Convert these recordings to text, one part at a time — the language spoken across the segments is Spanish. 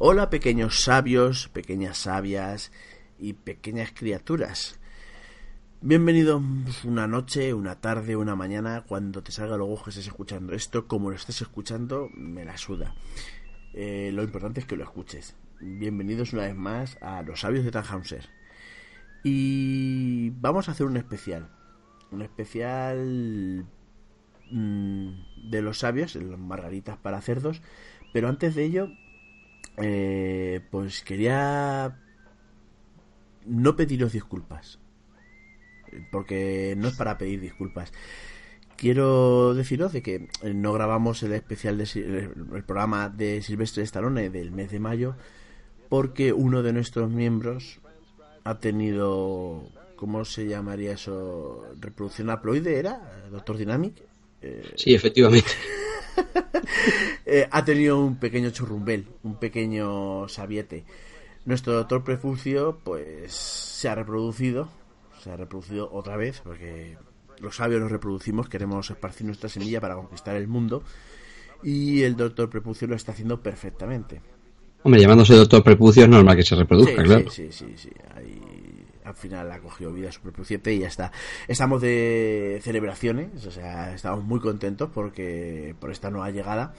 Hola pequeños sabios, pequeñas sabias y pequeñas criaturas. Bienvenidos una noche, una tarde, una mañana, cuando te salga luego que estés escuchando esto, como lo estés escuchando, me la suda. Eh, lo importante es que lo escuches. Bienvenidos una vez más a Los Sabios de Tannhauser. Y vamos a hacer un especial. Un especial mm, de los sabios, los margaritas para cerdos. Pero antes de ello, eh, pues quería no pediros disculpas. Porque no es para pedir disculpas. Quiero deciros de que no grabamos el especial de el programa de Silvestre Stallone del mes de mayo porque uno de nuestros miembros ha tenido ¿cómo se llamaría eso? reproducción haploide era Doctor Dynamic eh, sí efectivamente eh, ha tenido un pequeño churrumbel un pequeño sabiete nuestro doctor Prefucio pues se ha reproducido se ha reproducido otra vez porque los sabios nos reproducimos queremos esparcir nuestra semilla para conquistar el mundo y el doctor Prepucio lo está haciendo perfectamente Hombre, llamándose doctor prepucio es normal que se reproduzca, claro. Sí, sí, sí. Al final ha cogido vida su prepuciente y ya está. Estamos de celebraciones, o sea, estamos muy contentos porque por esta nueva llegada.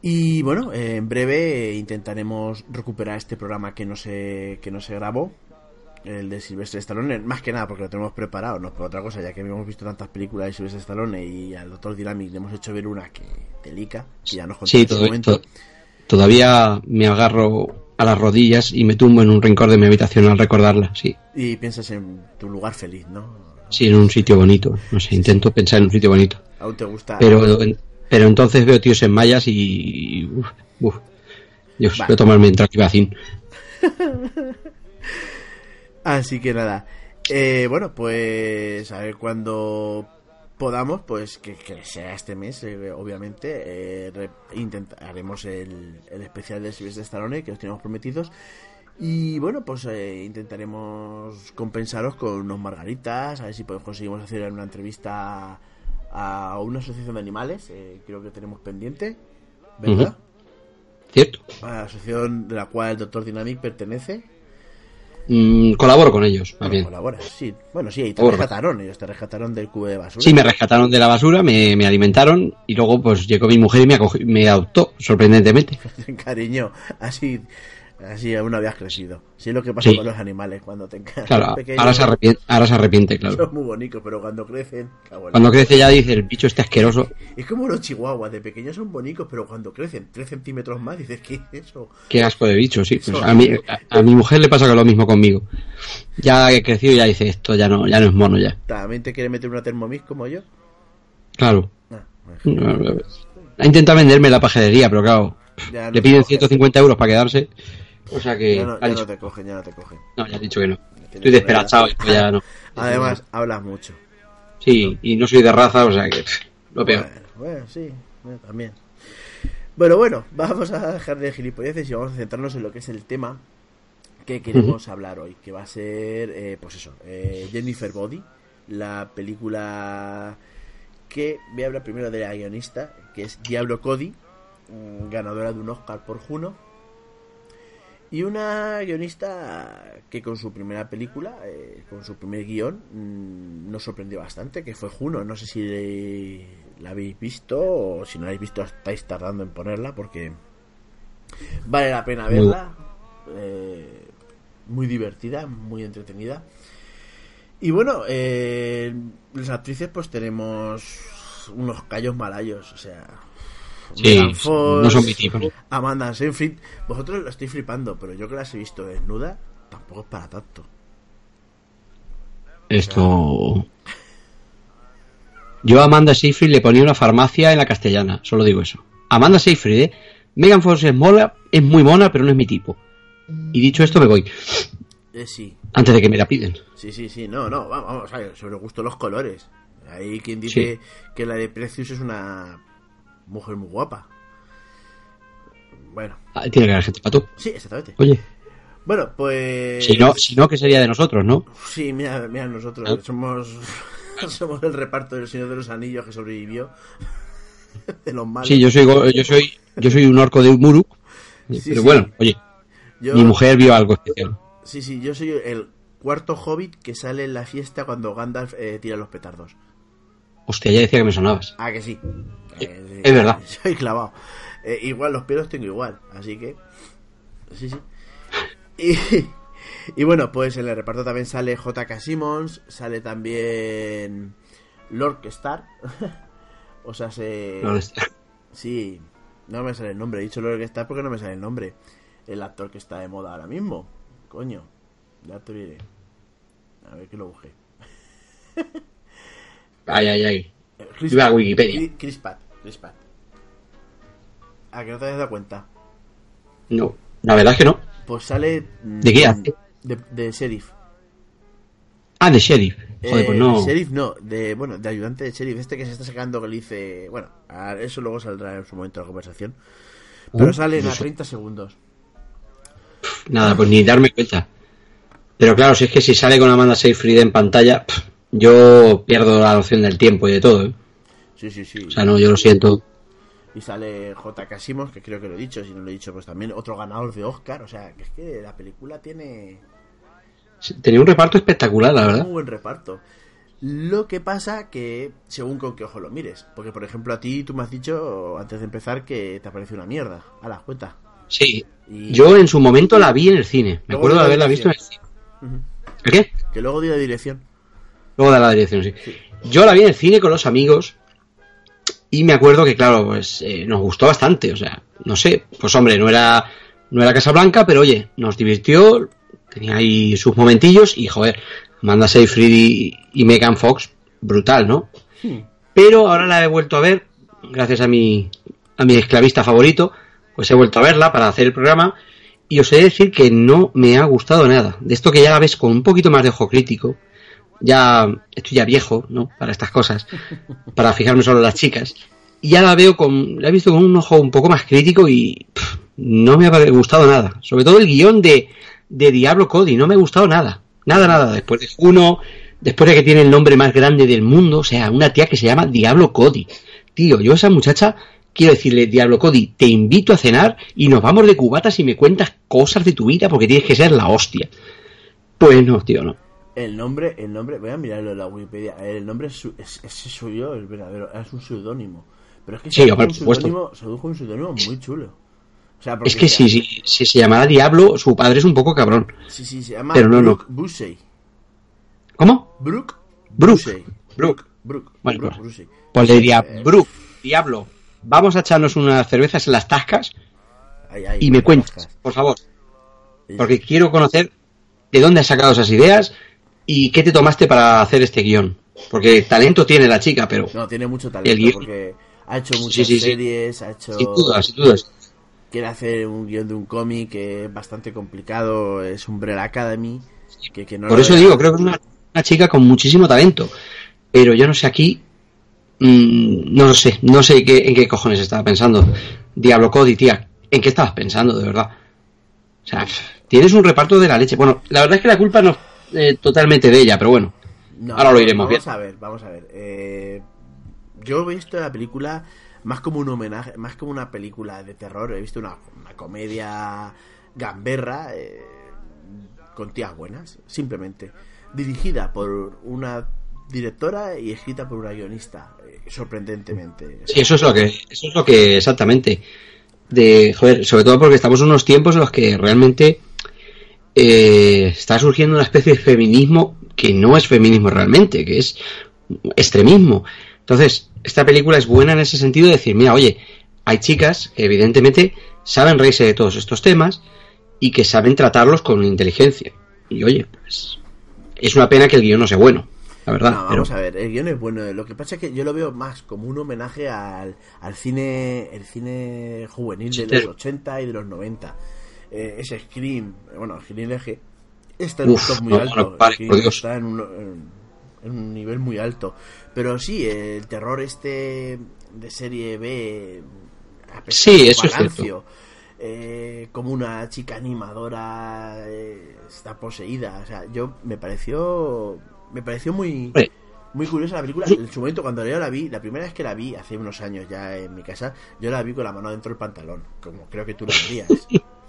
Y bueno, en breve intentaremos recuperar este programa que no se, que no se grabó, el de Silvestre Stallone, más que nada porque lo tenemos preparado, no por otra cosa, ya que hemos visto tantas películas de Silvestre Stallone y al Doctor Dynamic le hemos hecho ver una que delica, que ya nos contó en todo, momento. Todavía me agarro a las rodillas y me tumbo en un rincón de mi habitación al recordarla, sí. Y piensas en tu lugar feliz, ¿no? Sí, en un sitio bonito. No sé, intento pensar en un sitio bonito. ¿Aún te gusta? Pero, pero entonces veo tíos en mallas y... Uf, uf. Dios, voy a tomarme en Así que nada. Eh, bueno, pues a ver cuando podamos, pues que, sea este mes, eh, obviamente, eh, intentaremos el, especial de Silvestre Stallone que os tenemos prometidos. Y bueno, pues eh, intentaremos compensaros con unos margaritas, a ver si podemos, conseguimos hacer una entrevista a, una asociación de animales, creo que tenemos pendiente, ¿verdad? Cierto. A la asociación de la cual el Doctor Dynamic pertenece. Mm, colaboro con ellos, más bien. sí. Bueno, sí, te rescataron, ellos te rescataron del cubo de basura. Sí, me rescataron de la basura, me, alimentaron y luego pues llegó mi mujer y me, me adoptó, sorprendentemente. Cariño, así Así aún no habías crecido. Sí es lo que pasa con los animales cuando te Claro, ahora, se arrepiente, ahora se arrepiente, claro. Son muy bonitos, pero cuando crecen... Cuando crece ya dice, el bicho este asqueroso. Es como los chihuahuas, de pequeños son bonitos, pero cuando crecen 3 centímetros más dices, ¿qué es eso? Qué asco de bicho, sí. Pues a, mi, a, mi mujer le pasa que lo mismo conmigo. Ya he crecido ya dice, esto ya no, ya no es mono ya. ¿También te quiere meter una Thermomix como yo? Claro. Ah, ha intentado venderme la pajadería, pero claro, le piden 150 euros para quedarse. O sea que. Ya no, te cogen, ya no te cogen. No, ya he dicho que no. Estoy despedazado y ya no. Además, hablas mucho. Sí, y no soy de raza, o sea que. Lo peor. Bueno, sí, también. Bueno, bueno, vamos a dejar de gilipolleces y vamos a centrarnos en lo que es el tema que queremos hablar hoy, que va a ser, eh, pues eso, eh, Jennifer Body, la película que voy a hablar primero de la guionista, que es Diablo Cody, mm, ganadora de un Oscar por Juno, y una guionista que con su primera película, eh, con su primer guion, mm, nos sorprendió bastante, que fue Juno. No sé si la habéis visto o si no la habéis visto estáis tardando en ponerla porque vale la pena verla. Eh, muy divertida, muy entretenida. Y bueno, eh, las actrices pues tenemos unos callos malayos, o sea, Sí, no son mi tipo. Amanda Seyfried, vosotros lo estáis flipando, pero yo que las he visto desnuda, tampoco es para tanto. Esto. Yo a Amanda Seyfried le ponía una farmacia en la castellana, solo digo eso. Amanda Seyfried, ¿eh? Megan Fox es, mola, es muy mona, pero no es mi tipo. Y dicho esto, me voy. Eh, sí. Antes de que me la piden. Sí, sí, sí. No, no, vamos, a ver, sobre gusto los colores. Hay quien dice que la de Precious es una mujer muy guapa. Bueno. Ah, tiene que haber gente para tú. Sí, exactamente. Oye. Bueno, pues. Si no, si no, ¿qué sería de nosotros, no? Sí, mira, mira nosotros. Somos, somos el reparto del Señor de los Anillos que sobrevivió. de los malos. Sí, yo soy, yo soy, yo soy un orco de Muruk. pero sí. bueno, oye, Yo, mi mujer vio algo especial. Sí, sí, yo soy el cuarto hobbit que sale en la fiesta cuando Gandalf eh, tira los petardos. Hostia, ya decía que me sonabas. Ah, que sí. Eh, es verdad. Soy clavado. Eh, igual los pelos tengo igual, así que. Sí, sí. Y, y bueno, pues en el reparto también sale J.K. Simmons, sale también Lord Star. o sea, se. No, Sí, no me sale el nombre. He dicho Lord Star porque no me sale el nombre. El actor que está de moda ahora mismo. Coño, ya te diré. A ver que lo busqué. Ay, ay, ay. Eh, Chris Iba a. Wikipedia. Chris- Pratt, Chris Pratt. ¿A que no te has dado cuenta? No, la verdad es que no. Pues sale. mm, ¿De qué hace? De, de sheriff. Ah, de sheriff. Joder, Eh, pues no. Sheriff no, de, bueno, de ayudante de sheriff. Este que se está sacando que le dice. Bueno, a- eso luego saldrá en su momento de la conversación. Pero Uh, salen a eso. 30 segundos. Nada, pues ni darme cuenta. Pero claro, si es que si sale con Amanda Seyfried en pantalla, pff, yo pierdo la noción del tiempo y de todo. ¿eh? Sí, sí, sí. O sea, no, yo lo siento. Y sale J. Simons, que creo que lo he dicho. Si no lo he dicho, pues también otro ganador de Oscar. O sea, que es que la película tiene. Tenía un reparto espectacular, la verdad. Muy buen reparto. Lo que pasa que, según con qué ojo lo mires. Porque, por ejemplo, a ti tú me has dicho antes de empezar que te parece una mierda. A la cuenta. Sí. Y- Yo en su momento la vi en el cine. Me Luego acuerdo de de la haberla visto en el cine. ¿El qué? Que luego dio la dirección. Luego de la dirección, sí. Yo la vi en el cine con los amigos y me acuerdo que, claro, pues eh, nos gustó bastante. O sea, no sé, pues hombre, no era, no era Casablanca, pero oye, nos divirtió, tenía ahí sus momentillos y, joder, Amanda Seyfried y, y Megan Fox, brutal, ¿no? Pero ahora la he vuelto a ver, gracias a mi, a mi esclavista favorito, pues he vuelto a verla para hacer el programa y os he de decir que no me ha gustado nada. De esto que ya la ves con un poquito más de ojo crítico, ya estoy ya viejo, ¿no? Para estas cosas, para fijarme solo las chicas. Y ya la veo con, la he visto con un ojo un poco más crítico y no me ha gustado nada. Sobre todo el guion de, de Diablo Cody, no me ha gustado nada. Nada, nada. Después de uno, después de que tiene el nombre más grande del mundo, o sea, una tía que se llama Diablo Cody. Tío, yo a esa muchacha quiero decirle, Diablo Cody, te invito a cenar y nos vamos de cubatas y me cuentas cosas de tu vida porque tienes que ser la hostia. Pues no, tío, no. El nombre, el nombre, voy a mirarlo en la Wikipedia. El nombre es, es, ese soy yo, el verdadero, es un seudónimo. Pero es que Sí, se un un seudónimo muy chulo. O sea, porque Es que si, si, si se llamara Diablo, su padre es un poco cabrón. Sí, sí, se llama Pero no, no. Brooke Busey. ¿Cómo? Brooke Brooke. Brooke. Brooke. Bueno, Brooke pues-. Pues le diría, Eh, Brooke, Diablo, vamos a echarnos unas cervezas en las tascas y me cuentas, por favor. Porque quiero conocer de dónde has sacado esas ideas y qué te tomaste para hacer este guion. Porque talento tiene la chica, pero No, tiene mucho El talento guión- porque ha hecho muchas sí, sí. series, ha hecho... sin duda, sin duda. Quiere hacer un guion de un cómic que es bastante complicado, es Umbrella Academy. Que, que no Por eso digo, creo que es una, una chica con muchísimo talento. Pero yo no sé aquí, mm, no lo sé, no sé qué, en qué cojones estaba pensando. Diablo Cody, tía, ¿en qué estabas pensando, de verdad? O sea, tienes un reparto de la leche. Bueno, la verdad es que la culpa no eh, totalmente de ella, pero bueno. No, Ahora lo iremos vamos a ver, vamos a ver. Eh, yo he visto la película más como un homenaje, más como una película de terror. He visto una, una comedia gamberra eh, con tías buenas, simplemente. Dirigida por una directora y escrita por una guionista, eh, sorprendentemente. Sí, eso es lo que, eso es lo que exactamente. De, joder, sobre todo porque estamos en unos tiempos en los que realmente eh, está surgiendo una especie de feminismo que no es feminismo realmente, que es extremismo. Entonces, esta película es buena en ese sentido de decir, mira, oye, hay chicas que evidentemente saben reírse de todos estos temas y que saben tratarlos con inteligencia. Y oye, pues es una pena que el guion no sea bueno, la verdad. No, pero vamos a ver, el guion es bueno. Lo que pasa es que yo lo veo más como un homenaje al, al cine el cine juvenil de los 80 y de los 90. Eh, ese Scream, eh, bueno, Scream LG, está en Uf, un top muy no, alto. no, vale, Scream por Dios. Está en un, en- en un nivel muy alto. Pero sí, el terror este de serie B. Sí, eso es Balancio, eh, como una chica animadora eh, está poseída. O sea, yo me pareció. Me pareció muy. Muy curiosa la película. En su momento, cuando yo la vi, la primera vez que la vi, hace unos años ya en mi casa, yo la vi con la mano dentro del pantalón, como creo que tú lo verías.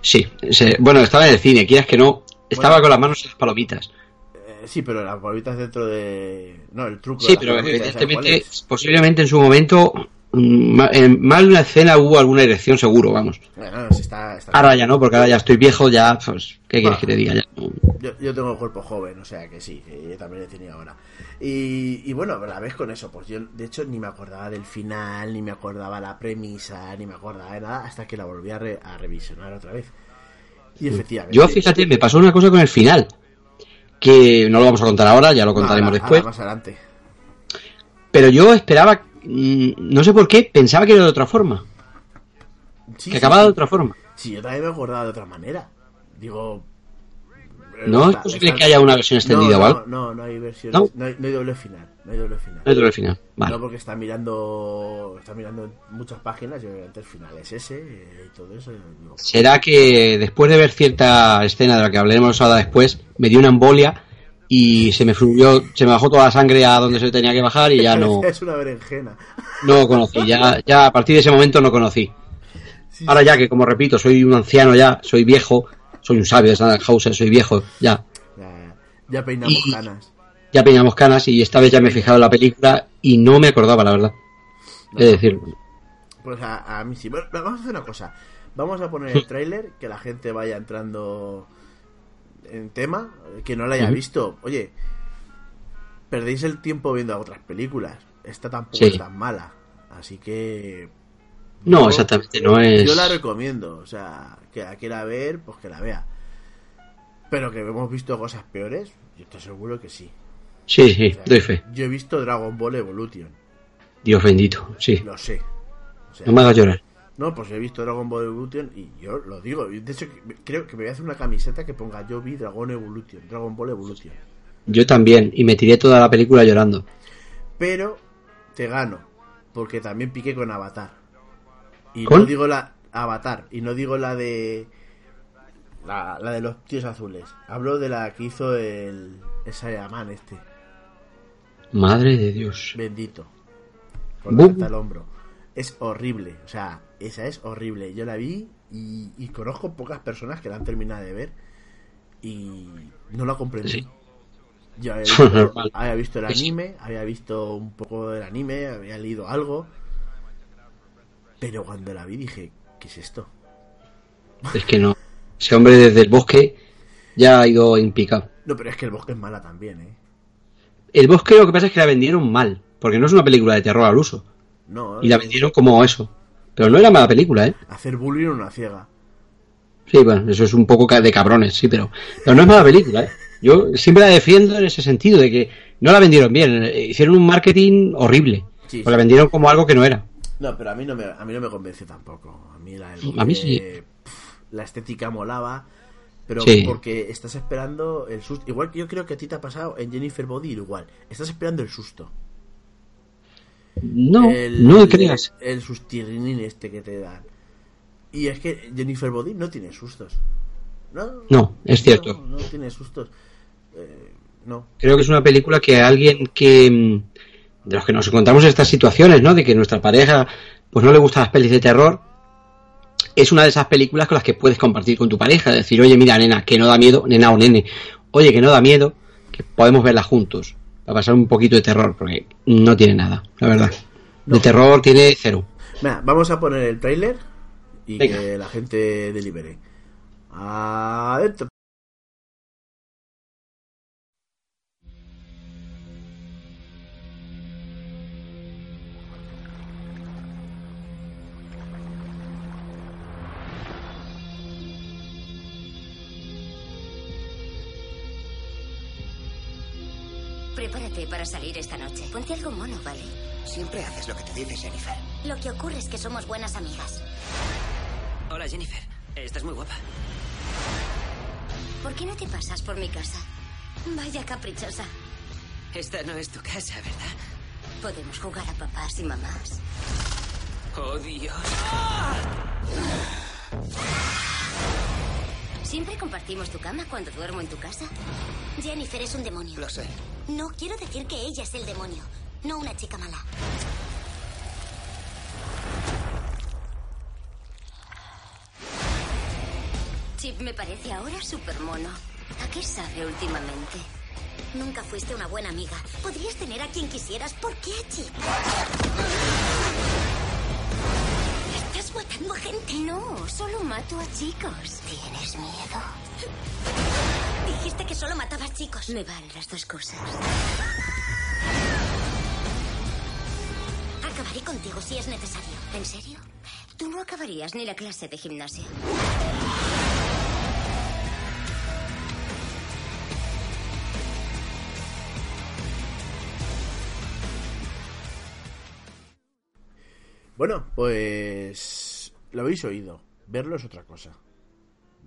Sí, se- bueno, estaba en el cine, quieras que no, estaba Bueno. con las manos en las palomitas. Eh, sí, pero las palomitas dentro de. No, el truco. de Sí, las pero palomitas, ¿sabes cuál evidentemente, posiblemente en su momento, en más de una escena hubo alguna erección seguro, vamos. Bueno, sí está, está Ahora ya no, porque ahora ya estoy viejo, ya, pues, ¿qué quieres Ah. que te diga? Ya. Yo, yo tengo el cuerpo joven, o sea que sí, que yo también he tenido ahora. Y, y bueno, la vez con eso, pues yo de hecho ni me acordaba del final, ni me acordaba la premisa, ni me acordaba de nada, hasta que la volví a, re- a revisionar otra vez. Y efectivamente. Yo, fíjate, me pasó una cosa con el final, que no lo vamos a contar ahora, ya lo contaremos Ahora- después, ahora más adelante. pero yo esperaba, mm, no sé por qué, pensaba que era de otra forma, Sí, que sí, acababa sí. de otra forma. Sí, yo también me acordaba de otra manera. Digo. eh, ¿No es posible que haya una versión extendida no, o algo? No, no, no hay versión. ¿No? No, hay, no doble final. No hay doble final. No final, vale. No, porque está mirando está mirando muchas páginas y obviamente el final es ese eh, y todo eso. digo, Será que después de ver cierta escena de la que hablaremos ahora después, me dio una embolia y se me fluyó, se me bajó toda la sangre a donde se tenía que bajar y ya no, es una berenjena. no conocí. Ya, ya a partir de ese momento no conocí. Sí, Ahora ya que, como repito, soy un anciano ya, soy viejo, soy un sabio de Sandhausen, soy viejo, ya. Ya, ya peinamos Y- canas. Ya peinamos canas y esta vez ya me he fijado en la película y no me acordaba, la verdad. Es decir, Pues a, a mí sí. Bueno, vamos a hacer una cosa. Vamos a poner el tráiler, que la gente vaya entrando en tema, que no la haya visto. Oye, perdéis el tiempo viendo otras películas. Esta tampoco Sí. es tan mala. Así que no, exactamente, no es... Yo la recomiendo, o sea, que la quiera ver, pues que la vea. Pero que hemos visto cosas peores, yo estoy seguro que sí. Sí, sí, O sea, doy fe. Yo he visto Dragon Ball Evolution, Dios bendito, sí. lo sé. O sea, No me hagas llorar. No, pues he visto Dragon Ball Evolution y yo lo digo. De hecho, creo que me voy a hacer una camiseta que ponga yo vi Dragon Evolution, Dragon Ball Evolution. Yo también, y me tiré toda la película llorando. Pero te gano, porque también piqué con Avatar. Y ¿Con? no digo la Avatar, y no digo la de la, la de los tíos azules. Hablo de la que hizo el, el Saiyaman este, Madre de Dios. bendito. Con al hombro. Es horrible, o sea, esa es horrible. Yo la vi y, y conozco pocas personas que la han terminado de ver y no la comprendí. Sí. Yo había visto, normal. había visto el Sí. anime, había visto un poco del anime, había leído algo. Pero cuando la vi dije, ¿qué es esto? Es que no. Ese hombre desde el bosque ya ha ido en picado. No, pero es que el bosque es mala también, ¿eh? El bosque lo que pasa es que la vendieron mal, porque no es una película de terror al uso. No, Y la vendieron como eso. Pero no era mala película, ¿eh? hacer bullying a una ciega. Sí, bueno, eso es un poco de cabrones, sí, pero, pero no es mala película, ¿eh? Yo siempre la defiendo en ese sentido, de que no la vendieron bien. eh, Hicieron un marketing horrible. Sí, la vendieron como algo que no era. No, pero a mí no me, a mí no me convence tampoco. A mí la, del A mí bosque, sí. pf, la estética molaba, pero Sí. porque estás esperando el susto. Igual que yo creo que a ti te ha pasado en Jennifer Body, igual. Estás esperando el susto. No, el, no creas. El, sustirrinín este que te dan. Y es que Jennifer Body no tiene sustos. No, No, es cierto. No, no tiene sustos. Eh, no. Creo que es una película que alguien que mm, de los que nos encontramos en estas situaciones, ¿no? De que nuestra pareja pues no le gustan las pelis de terror, es una de esas películas con las que puedes compartir con tu pareja, decir, oye, mira, nena, que no da miedo, nena o nene, oye, que no da miedo, que podemos verla juntos, para pasar un poquito de terror, porque no tiene nada, la verdad. No. De terror tiene cero. Mira, vamos a poner el tráiler y Venga. que la gente delibere. Adentro. Prepárate para salir esta noche. Ponte algo mono, ¿vale? Siempre haces lo que te dice Jennifer. Lo que ocurre es que somos buenas amigas. Hola, Jennifer. Estás muy guapa. ¿Por qué no te pasas por mi casa? Vaya caprichosa. Esta no es tu casa, ¿verdad? Podemos jugar a papás y mamás. Oh, Dios. ¿Siempre compartimos tu cama cuando duermo en tu casa? Jennifer es un demonio. Lo sé. No, quiero decir que ella es el demonio, no una chica mala. Chip me parece ahora súper mono. ¿A qué sabe últimamente? Nunca fuiste una buena amiga. Podrías tener a quien quisieras. ¿Por qué a Chip? ¿Estás matando a gente? No, solo mato a chicos. ¿Tienes miedo? Dijiste que solo matabas chicos. Me valen las dos cosas. Acabaré contigo si es necesario. ¿En serio? Tú no acabarías ni la clase de gimnasia. Bueno, pues lo habéis oído. Verlo es otra cosa.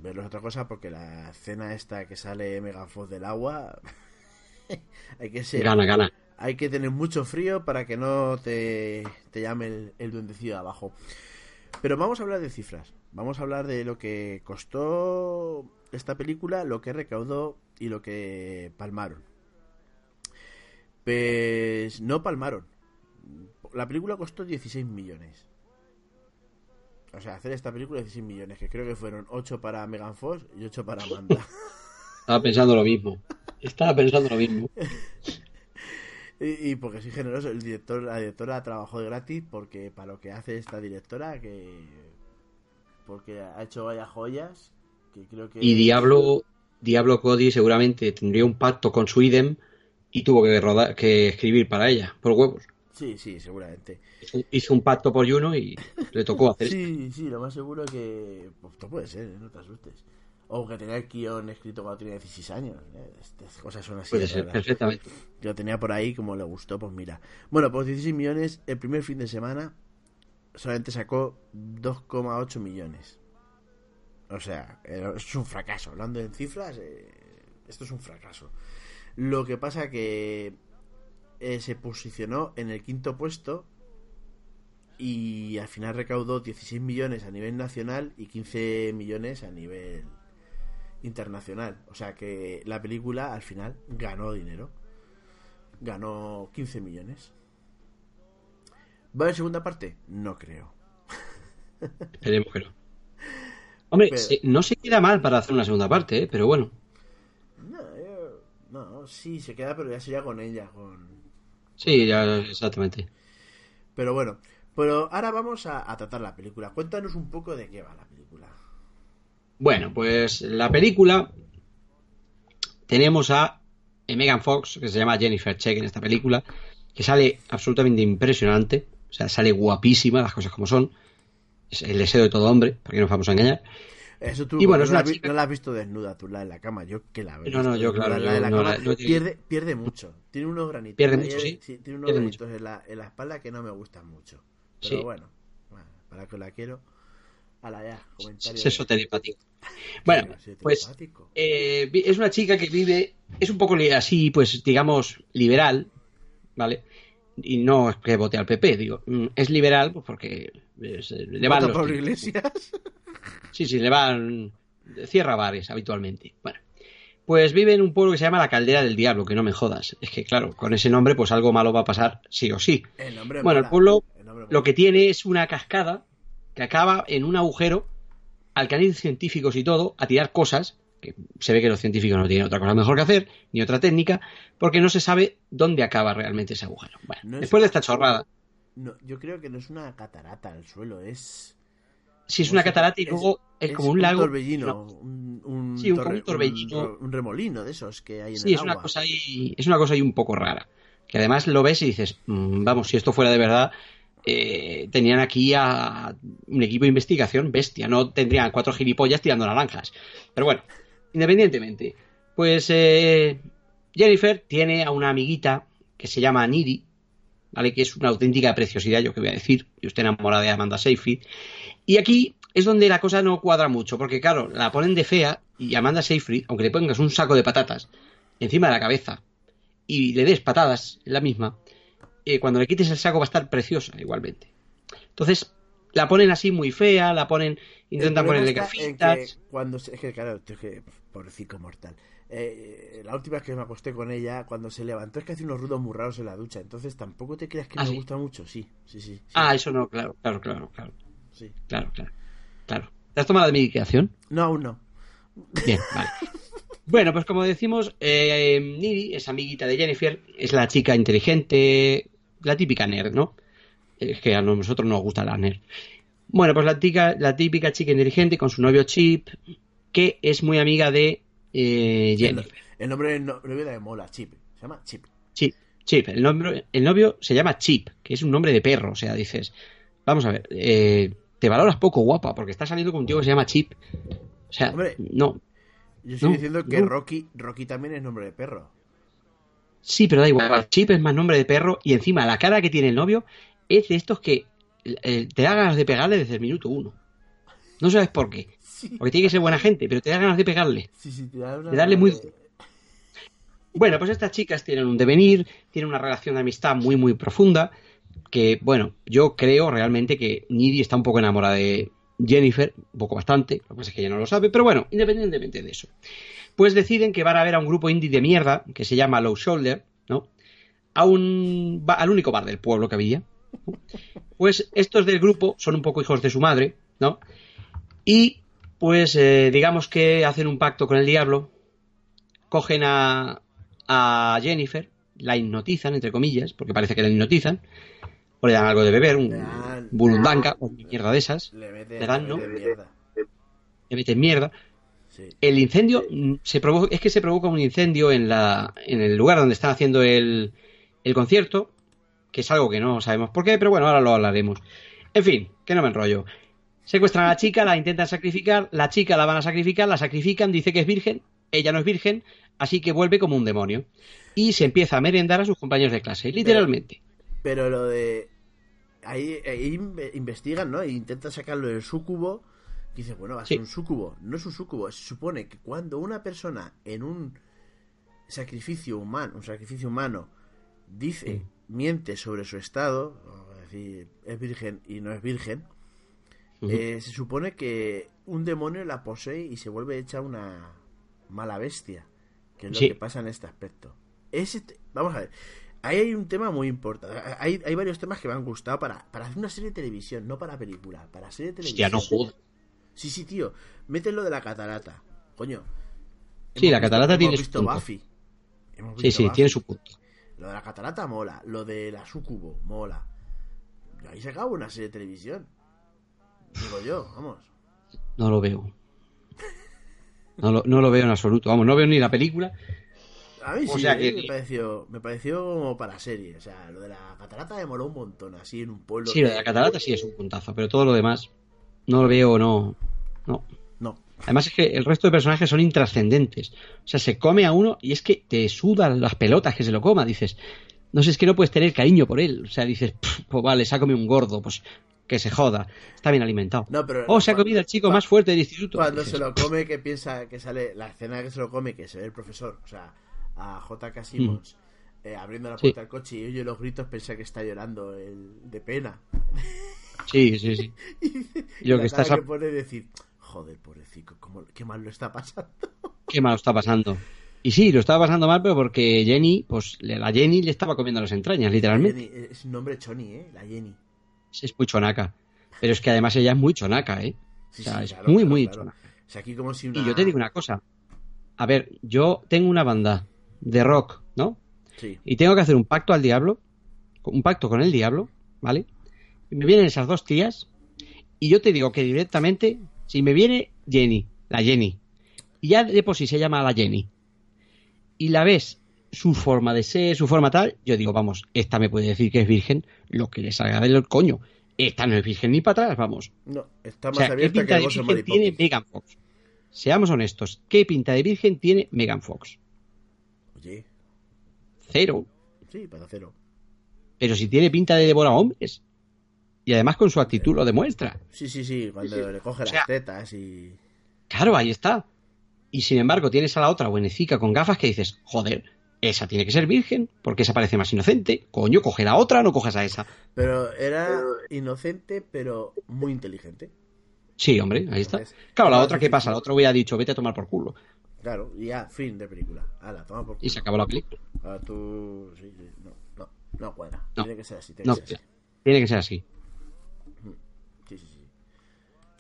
Verlo es otra cosa porque la escena esta que sale Megafoz del agua hay que ser Gana, gana. hay que tener mucho frío para que no te, te llame el, el duendecillo de abajo. Pero vamos a hablar de cifras. Vamos a hablar de lo que costó esta película, lo que recaudó y lo que palmaron. Pues no palmaron. La película costó 16 millones. O sea, hacer esta película 16 millones, que creo que fueron 8 para Megan Fox y 8 para Amanda. Estaba pensando lo mismo. Estaba pensando lo mismo. Y, y porque soy generoso, el director, la directora trabajó de gratis porque para lo que hace esta directora, que porque ha hecho varias joyas, que creo que Y Diablo, Diablo Cody seguramente tendría un pacto con su idem y tuvo que, rodar, que escribir para ella, por huevos. Sí, sí, seguramente. Hizo- un pacto por Juno y le tocó hacer. Sí, sí, lo más seguro es que pues, esto puede ser, ¿eh? no te asustes. O que tenía el guion escrito cuando tenía 16 años. ¿eh? Estas cosas son así. Puede de ser, raras. perfectamente. lo tenía por ahí, como le gustó, pues mira. Bueno, pues 16 millones, el primer fin de semana solamente sacó 2,8 millones. O sea, eh, es un fracaso. Hablando en cifras, eh, esto es un fracaso. Lo que pasa que eh, se posicionó en el quinto puesto y al final recaudó 16 millones a nivel nacional y 15 millones a nivel internacional. O sea que la película al final ganó dinero. Ganó 15 millones. ¿Va a haber segunda parte? No creo. Esperemos que no. Hombre, Pero- se- no se queda mal para hacer una segunda parte, ¿eh? pero bueno. No, yo- no, sí, se queda, pero ya sería con ella. con Sí, ya, exactamente. Pero bueno, pero ahora vamos a, a tratar la película. Cuéntanos un poco de qué va la película. Bueno, pues la película tenemos a Megan Fox, que se llama Jennifer Check en esta película, que sale absolutamente impresionante, o sea, sale guapísima, las cosas como son. Es el deseo de todo hombre, para que no nos vamos a engañar. Eso tú Y bueno, no, es la una has vi- chica- no la has visto desnuda, tú la de la cama. Yo que la veo. No, no, yo, claro, La, de yo la no cama la- no he tenido- pierde, pierde mucho. Tiene unos granitos. Pierde mucho, sí. tiene unos Pierde granitos en la, en la espalda que no me gustan mucho. Pero Sí. bueno, bueno, para que la quiero. A la ya, comentario. Es eso telepático. Bueno, pues eh, es una chica que vive, es un poco así, pues digamos, liberal, ¿vale? Y no es que vote al PP, digo, mm, es liberal pues porque es, eh, le van ¿Vota los. Iglesias? Sí, sí, le van. Cierra bares habitualmente. Bueno, pues vive en un pueblo que se llama la Caldera del Diablo, que no me jodas. Es que, claro, con ese nombre, pues algo malo va a pasar sí o sí. El nombre Bueno, el pueblo el lo que tiene es una cascada que acaba en un agujero al que han ido científicos y todo a tirar cosas, se ve que los científicos no tienen otra cosa mejor que hacer, ni otra técnica, porque no se sabe dónde acaba realmente ese agujero. Bueno, No es- después de esta chorrada, No, yo creo que no es una catarata al suelo, es. si es ¿cómo una catarata y luego es, como un lago. torbellino, no, un, un Sí, un- torre- torbellino. Un, remolino de esos que hay en Sí, el es una cosa ahí, es una cosa ahí un poco rara. Que además lo ves y dices, "Mm, vamos, si esto fuera de verdad, eh, tenían aquí a un equipo de investigación bestia, no tendrían cuatro gilipollas tirando naranjas. Pero bueno, independientemente, pues eh, Jennifer tiene a una amiguita que se llama Niri, ¿vale? Que es una auténtica preciosidad, yo que voy a decir. Yo estoy enamorada de Amanda Seyfried. Y aquí es donde la cosa no cuadra mucho, porque claro, la ponen de fea y Amanda Seyfried, aunque le pongas un saco de patatas encima de la cabeza y le des patadas en la misma, eh, cuando le quites el saco va a estar preciosa igualmente. Entonces, la ponen así muy fea, la ponen intentan ponerle gafitas. que cuando es que claro, es que pobrecito mortal. Eh, la última vez que me acosté con ella, cuando se levantó es que hace unos ruidos muy raros en la ducha. Entonces tampoco te creas que Ah, me ¿sí? gusta mucho. Sí, sí, sí. sí, Ah, eso no, claro, claro, claro, claro, sí. claro, claro, claro. ¿Te has tomado la medicación? No, aún no. Bien, vale. Bueno, pues como decimos, eh, Niri es amiguita de Jennifer, es la chica inteligente, la típica nerd, ¿no? Es que a nosotros nos gusta la nerd. Bueno, pues la, tica- la típica chica inteligente con su novio Chip, que es muy amiga de eh, El, Jennifer. el nombre del no- novio de mola, Chip. Se llama Chip. Chip, Chip, el, nombre, el novio se llama Chip, que es un nombre de perro, o sea, dices, vamos a ver, eh, te valoras poco guapa porque estás saliendo con un tío que se llama Chip. O sea, Hombre. no, Yo estoy No, diciendo que no. Rocky, Rocky también es nombre de perro. Sí, pero da igual. Chip es más nombre de perro y encima la cara que tiene el novio es de estos que eh, te da ganas de pegarle desde el minuto uno. No sabes por qué. Sí, Porque tiene que ser buena gente, pero te da ganas de pegarle. sí, sí, te da De darle muy... Bueno, pues estas chicas tienen un devenir, tienen una relación de amistad muy, muy profunda, que, bueno, yo creo realmente que Niri está un poco enamorada de Jennifer, un poco bastante, lo que pasa es que ella no lo sabe, pero bueno, independientemente de eso. Pues deciden que van a ver a un grupo indie de mierda, que se llama Low Shoulder, ¿no? A un, al único bar del pueblo que había. Pues estos del grupo son un poco hijos de su madre, ¿no? Y pues eh, digamos que hacen un pacto con el diablo, cogen a, a Jennifer, la hipnotizan, entre comillas, porque parece que la hipnotizan, o le dan algo de beber, un Le dan- burundanga o mierda de esas, Le meten, Le dan, le ¿no? meten mierda. le meten mierda. Sí. El incendio mm, se provoca, es que se provoca un incendio en la en el lugar donde están haciendo el, el concierto, que es algo que no sabemos por qué, pero bueno, ahora lo hablaremos. En fin, que no me enrollo. Secuestran a la chica, la intentan sacrificar, la chica la van a sacrificar, la sacrifican, dice que es virgen, ella no es virgen, así que vuelve como un demonio. Y se empieza a merendar a sus compañeros de clase, literalmente. Pero lo de. Ahí, ahí inve- investigan, ¿no? E intentan sacarlo del sucubo. Y dice, bueno, va a ser Sí. un sucubo. No es un sucubo. Se supone que cuando una persona en un sacrificio humano, un sacrificio humano, dice, miente sobre su estado, es decir, es virgen y no es virgen, Eh, se supone que un demonio la posee y se vuelve hecha una mala bestia. Que es lo Sí. que pasa en este aspecto. Ese vamos a ver. Ahí hay un tema muy importante. Hay, hay varios temas que me han gustado para, para hacer una serie de televisión, no para película, para serie de televisión. Hostia, no jodas. Sí, sí, tío. Mételo de la catarata. Coño. Sí, la catarata tiene su punto. Buffy. Hemos Sí, visto sí, Buffy. tiene su punto. Lo de la catarata mola. Lo de la sucubo mola. Y ahí se acaba una serie de televisión. Digo yo, vamos. No lo veo. No lo, no lo veo en absoluto. Vamos, no veo ni la película. A mí O sí, sea a mí que- me pareció, me pareció como para serie. O sea, lo de la catarata me moló un montón, así en un pueblo. Sí, lo de la catarata sí es un puntazo, pero todo lo demás no lo veo, no. No. No. Además es que el resto de personajes son intrascendentes. O sea, se come a uno y es que te sudan las pelotas que se lo coma. Dices, no sé, es que no puedes tener cariño por él. O sea, dices, "Pff, pues vale, comido un gordo, pues que se joda. Está bien alimentado. No, pero- oh, se ha comido el chico más fuerte del instituto. Cuando se lo come, que piensa que sale la escena que se lo come, que se ve el profesor, o sea, a J.K. Simmons eh, abriendo la Mm. Sí. puerta del coche y oye los gritos, piensa que está llorando el, de pena. Sí, sí, sí. Y lo la que estás que pone decir, joder, pobrecito, cómo, qué mal lo está pasando. Qué mal lo está pasando. Y sí, lo estaba pasando mal, pero porque Jenny, pues la Jenny le estaba comiendo las entrañas, literalmente. Jenny, es un nombre choni, ¿eh? La Jenny. Es muy chonaca. Pero es que además ella es muy chonaca, ¿eh? Sí, o sea, sí, es claro, muy, claro, muy claro. chonaca. O sea, aquí como si una... Y yo te digo una cosa. A ver, yo tengo una banda de rock, ¿no? Sí, Y tengo que hacer un pacto al diablo, un pacto con el diablo, ¿vale? Y me vienen esas dos tías, y yo te digo que directamente, si me viene Jenny, la Jenny, y ya de por sí se llama la Jenny, y la ves su forma de ser, su forma tal, yo digo, vamos, esta me puede decir que es virgen, lo que le salga del coño. Esta no es virgen ni para atrás, vamos. no, está O más sea, ¿qué abierta que pinta de virgen tiene Megan Fox? Seamos honestos, ¿qué pinta de virgen tiene Megan Fox? Oye, Cero. sí, para cero. Pero si tiene pinta de devorar hombres. Y además con su actitud lo demuestra. Sí, sí, sí, cuando le coge O las sea- tetas y... Claro, ahí está. Y sin embargo tienes a la otra buenecica con gafas que dices, joder, esa tiene que ser virgen, porque esa parece más inocente. Coño, coge la otra, no cojas a esa. Pero era inocente, pero muy inteligente. Sí, hombre, ahí está. Claro, la otra, ¿qué pasa? La otra hubiera dicho, vete a tomar por culo. Claro, y ya, fin de película. Hala, toma por Y culo. se acabó la película. Ahora tú. Sí, sí, no, no, no cuadra. No. Tiene que ser así, tiene No, que ser así. tiene que ser así. Sí, sí, sí.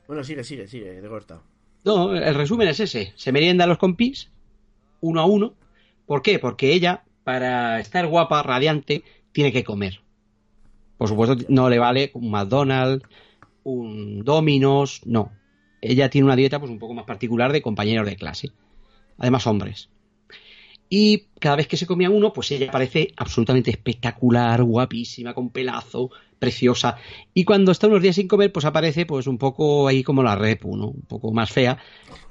Bueno, sigue, sigue, sigue, te he cortado. No, el resumen es ese. Se merienda los compis, uno a uno. ¿Por qué? Porque ella, para estar guapa, radiante, tiene que comer. Por supuesto, no le vale un McDonald's, un Domino's, no. Ella tiene una dieta pues un poco más particular de compañeros de clase. Además, hombres. Y cada vez que se comía uno, pues ella parece absolutamente espectacular, guapísima, con pelazo, preciosa. Y cuando está unos días sin comer, pues aparece pues un poco ahí como la Repu, ¿no? Un poco más fea,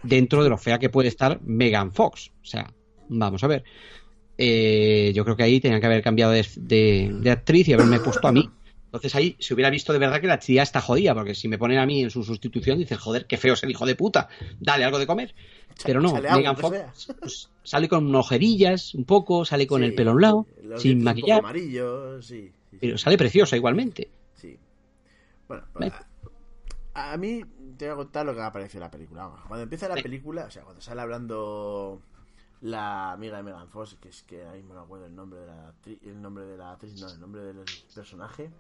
dentro de lo fea que puede estar Megan Fox. O sea, vamos a ver. Eh, yo creo que ahí tenían que haber cambiado de, de- de actriz y haberme puesto a mí. Entonces ahí se hubiera visto de verdad que la tía está jodida, porque si me ponen a mí en su sustitución, dices, joder, qué feo es el hijo de puta, dale algo de comer. Pero no, Megan Fox pues, sale con ojerillas un poco, sale con Sí, el pelo a un lado, sin maquillar, sí. sí, pero sale preciosa igualmente. Sí. Bueno, a, a mí te voy a contar lo que me ha parecido la película. Cuando empieza la película, o sea, cuando sale hablando la amiga de Megan Fox, que es que ahí me acuerdo el nombre de la actriz, el nombre de la actriz, no, el nombre del personaje,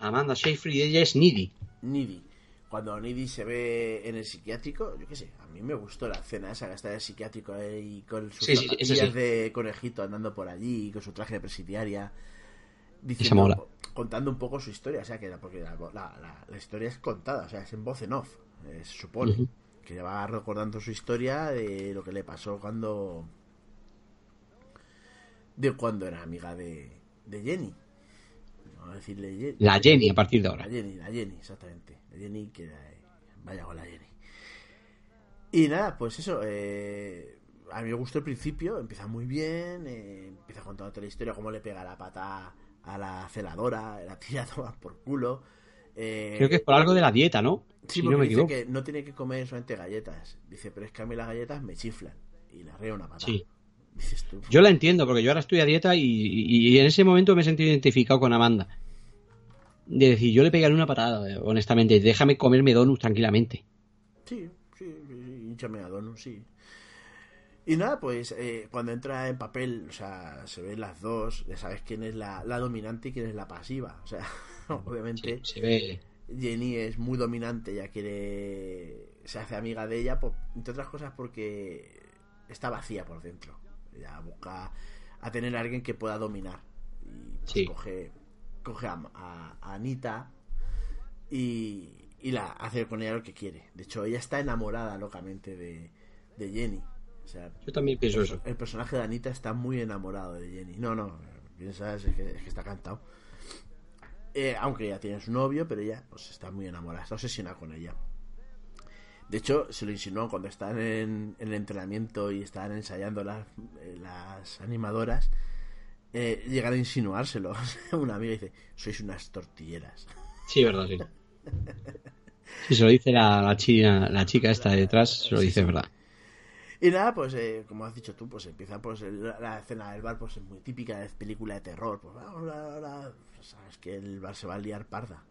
Amanda Seyfried, ella es needy. Needy. Cuando Needy se ve en el psiquiátrico, yo qué sé, a mí me gustó la escena esa que está en el psiquiátrico ahí con sus Sí, de conejito andando por allí, con su traje de presidiaria, diciendo, mola. contando un poco su historia, o sea, que la, porque la, la- la- historia es contada, o sea, es en voz en off, eh, se supone, Ujú. que va recordando su historia de lo que le pasó cuando de cuando era amiga de, de Jenny. Vamos a decirle Jenny. La Jenny a partir de La ahora. Jenny, la Jenny, exactamente. La Jenny que era, eh, vaya con la Jenny. Y nada, pues eso, eh, a mí me gustó el principio, empieza muy bien, eh, empieza contando toda la historia, cómo le pega la pata a la celadora, la tira a por culo. eh, Creo que es por algo de la dieta, ¿no? Sí, si porque no me dice equivoco. que no tiene que comer solamente galletas. Dice, pero es que a mí las galletas me chiflan. Y le ríe una patada. Sí. Dices tú. Yo la entiendo, porque yo ahora estoy a dieta y, y- y en ese momento me he sentido identificado con Amanda. De decir, yo le pegaré una patada, honestamente. Déjame comerme donuts tranquilamente. Sí, sí, hinchame a Donut, sí. Y nada, pues eh, cuando entra en papel, o sea, se ven las dos, ya sabes quién es la, la dominante y quién es la pasiva. O sea, obviamente Sí, se ve. Jenny es muy dominante, ya quiere. se hace amiga de ella, por- entre otras cosas porque está vacía por dentro. Ella busca a tener a alguien que pueda dominar. Y pues, Sí. coge, coge a, a- a Anita y, y la hace con ella lo que quiere. De hecho, ella está enamorada locamente de, de Jenny. O sea, Yo también pienso eso. el personaje de Anita está muy enamorado de Jenny. No, no, piensas es que, es que está cantado. Eh, aunque ya tiene su novio, pero ella pues, está muy enamorada, está obsesionada con ella. De hecho, se lo insinuó cuando están en, en el entrenamiento y están ensayando las, eh, las animadoras. Eh, llegan a insinuárselo. Una amiga dice: Sois unas tortilleras. Sí, verdad, sí. Si se lo dice la, la, china, la chica esta de detrás, se lo dice, es verdad. Y nada, pues eh, como has dicho tú, pues empieza pues el- la, escena del bar, pues es muy típica de película de terror. Pues vamos ahora, pues, sabes que el bar se va a liar parda.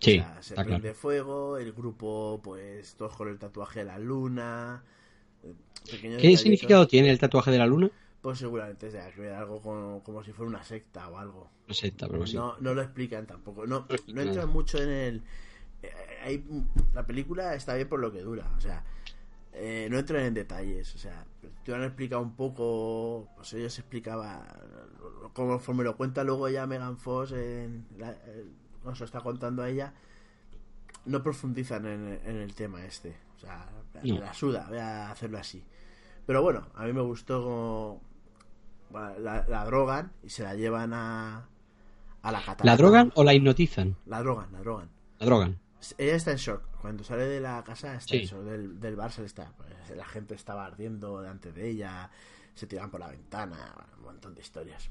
Sí, O sea, se prende claro. fuego, el grupo, pues todos con el tatuaje de la luna. eh, ¿Qué significado tiene el tatuaje de la luna? Pues seguramente sea que algo como, como si fuera una secta o algo. No sé, pero sí. No, no lo explican tampoco. No, No no entran mucho en el. eh, hay- la película está bien por lo que dura. O sea, eh, no entran en detalles. O sea, te han explicado un poco. Pues ellos explicaba. Conforme lo cuenta luego ya Megan Fox. En la, el- se lo está contando a ella. No profundizan en, en el tema este. O sea, la suda. Voy a hacerlo así. Pero bueno, a mí me gustó como. La, la drogan y se la llevan a. A la catarata. ¿La drogan o la hipnotizan? La drogan, la drogan. La drogan. Ella está en shock. Cuando sale de la casa está en shock. Del, del bar se le está. pues, la gente estaba ardiendo delante de ella. Se tiran por la ventana. Un montón de historias.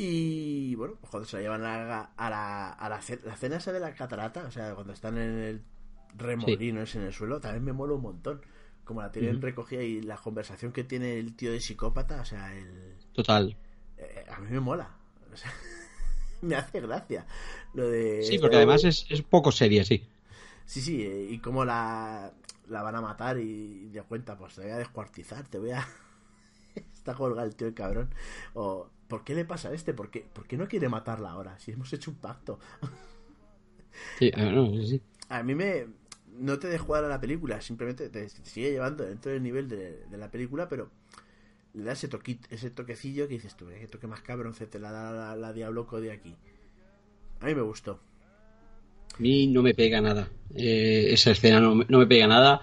Y bueno, pues cuando se la llevan a la, a la, a la, ce- la cena esa de la catarata, o sea, cuando están en el remolino ese en el suelo, también me mola un montón. Como la tienen recogida y la conversación que tiene el tío de psicópata, o sea, el, Total. eh, a mí me mola. O sea, me hace gracia. Lo de. Sí, porque además es, es poco seria, sí. Sí, sí, eh, y cómo la, la van a matar y, y te cuenta, pues te voy a descuartizar, te voy a... Está colgado el tío el cabrón. O, ¿por qué le pasa a este? ¿Por qué, ¿Por qué no quiere matarla ahora? Si hemos hecho un pacto. Sí, eh, no, sí, sí. A mí me... No te de jugar a la película, simplemente te, te sigue llevando dentro del nivel de, de la película, pero le da ese, ese toquecillo que dices tú, "Eh, qué toque más cabrón se te la da la, la Diabloco de aquí. A mí me gustó. A mí no me pega nada. Eh, esa escena no, me- no me pega nada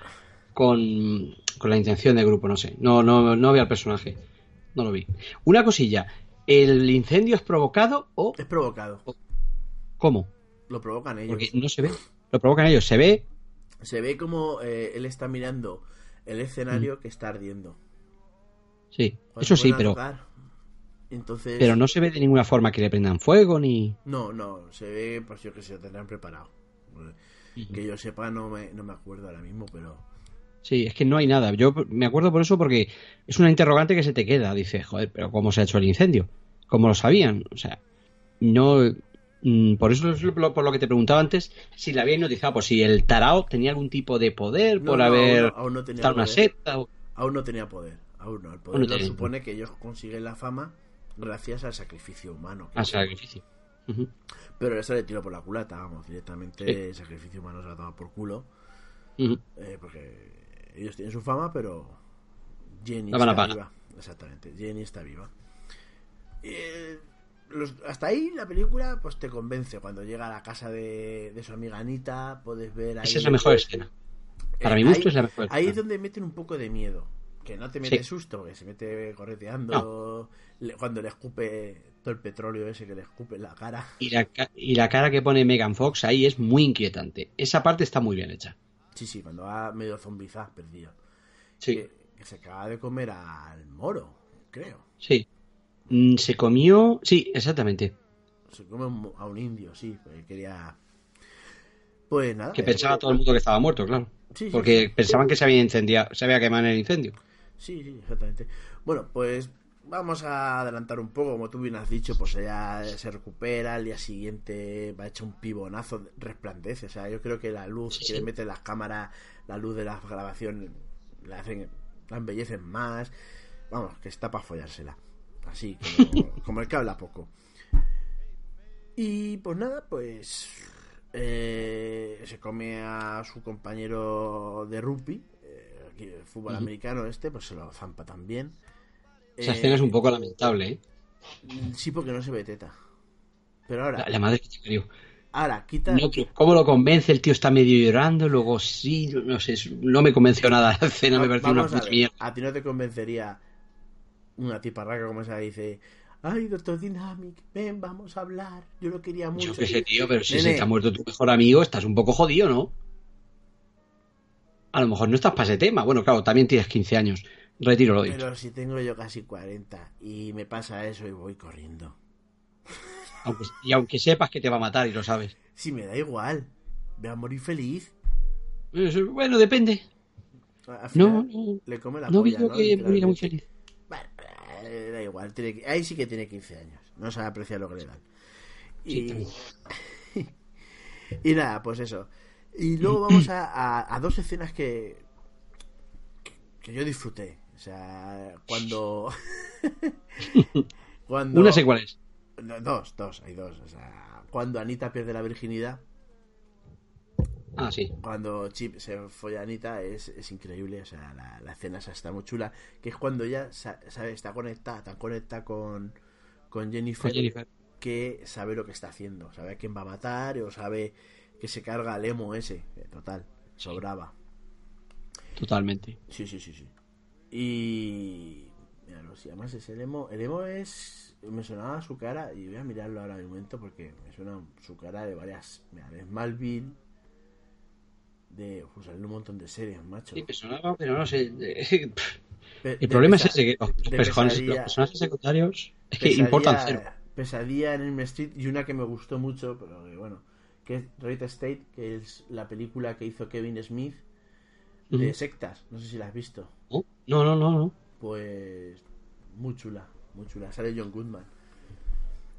con, con la intención del grupo, no sé. No, no, no veo al personaje. No lo vi. Una cosilla. ¿El incendio es provocado o Es provocado. cómo? Lo provocan ellos. Porque no se ve. Lo provocan ellos. Se ve. Se ve como eh, él está mirando el Mm. escenario que está ardiendo. Sí. Cuando Eso sí, pero, tocar, Entonces... pero no se ve de ninguna forma que le prendan fuego ni. No, no, se ve, pues yo que se lo tendrán preparado. Que yo sepa, no me, no me acuerdo ahora mismo, pero... Sí, es que no hay nada. Yo me acuerdo por eso porque es una interrogante que se te queda. Dice, joder, pero ¿cómo se ha hecho el incendio? ¿Cómo lo sabían? O sea, no. mm, Por eso es por lo que te preguntaba antes si la había hipnotizado, por si el tarao tenía algún tipo de poder No, por no, haber aún no- aún no tenía una secta. o- Aún no tenía poder, aún no. El poder lo tenía. supone que ellos consiguen la fama gracias al sacrificio humano. hicieron. sacrificio. Ujú. Pero eso le tiró por la culata, vamos, directamente Sí. el sacrificio humano se lo toma por culo. Eh, porque ellos tienen su fama, pero Jenny La van a está viva. Exactamente, Jenny está viva. Eh, los- hasta ahí la película pues te convence. Cuando llega a la casa de, de su amiga Anita, puedes ver ahí... Esa es la mejor escena. Para Eh, mi gusto ahí- es la mejor Ahí es escena. donde meten un poco de miedo. Que no te mete Sí. susto, que se mete correteando. le- cuando le escupe todo el petróleo ese que le escupe en la cara. Y la, ca- y la cara que pone Megan Fox ahí es muy inquietante. Esa parte está muy bien hecha. Sí, sí, cuando va medio zombizaz perdido. Sí, Que, que se acaba de comer al moro, creo. sí. Mm, Se comió. Sí, exactamente. Se come a un indio, sí, porque quería. Pues nada. Que pensaba todo el mundo que estaba muerto, claro. Sí, sí, Porque sí. pensaban que se había incendiado, se había quemado en el incendio. Sí, sí, exactamente. Bueno, pues vamos a adelantar un poco, como tú bien has dicho, pues ella se recupera, al día siguiente va a echar un pibonazo, resplandece, o sea, yo creo que la luz que le meten las cámaras, la luz de la grabación, la hacen, la embellecen más, vamos, que está para follársela, así, como, como el que habla poco. Y pues nada, pues eh, se come a su compañero de rugby, eh, fútbol americano este, pues se lo zampa también. Esa Eh, escena es un poco lamentable, ¿eh? Sí, porque no se ve teta. Pero ahora, La, la madre que te parió. ahora, quita... No, ¿Cómo lo convence? El tío está medio llorando, luego sí, no sé, no me convenció nada la escena, me pareció una a puta mierda. a ti no te convencería una tiparraca como esa que dice... Ay, doctor Dynamic, ven, vamos a hablar. Yo lo quería mucho. Yo qué sé, tío, pero si Nene. se te ha muerto tu mejor amigo, estás un poco jodido, ¿no? A lo mejor no estás para ese tema. Bueno, claro, también tienes 15 años. Retiro lo dicho. Pero si tengo yo casi 40 y me pasa eso y voy corriendo. Aunque- y aunque sepas que te va a matar y lo sabes. Si me da igual, voy a morir feliz. Eso, Bueno, depende. Final, no, le come la no polla, digo ¿no? que moriría muy feliz. Bueno, eh, da igual, tiene ahí sí que tiene 15 años. No sabe apreciar lo que le dan. Sí, Y, y nada, pues eso. Y luego vamos a, a- a dos escenas que, que yo disfruté. O sea, cuando. cuando Una sé cuál es. No, Dos, dos, hay dos. O sea, cuando Anita pierde la virginidad, Ah, sí. cuando Chip se folla a Anita, es, es increíble. O sea, la, la escena esa está muy chula. Que es cuando ella sa- sabe, está conectada, tan conectada con, con Jennifer, Con Jennifer. que sabe lo que está haciendo. Sabe a quién va a matar o sabe que se carga al emo ese. Eh, Total, sobraba. Totalmente. Sí, sí, sí, sí. Y. Mira, no además es el emo. El emo es. Me sonaba su cara, y voy a mirarlo ahora de momento porque me suena su cara de varias. Mira, de Smallville. De. Pues un montón de series, macho. Sí, me sonaba, pero no sé. Pe- El problema es ese, que los, personajes, pesadilla- los personajes secundarios es que pesadilla- importan cero. Pesadilla en Elm Street y una que me gustó mucho, pero que bueno, que es Red State, que es la película que hizo Kevin Smith de sectas. No sé si la has visto. Oh, No, no, no, no. Pues muy chula, muy chula. Sale John Goodman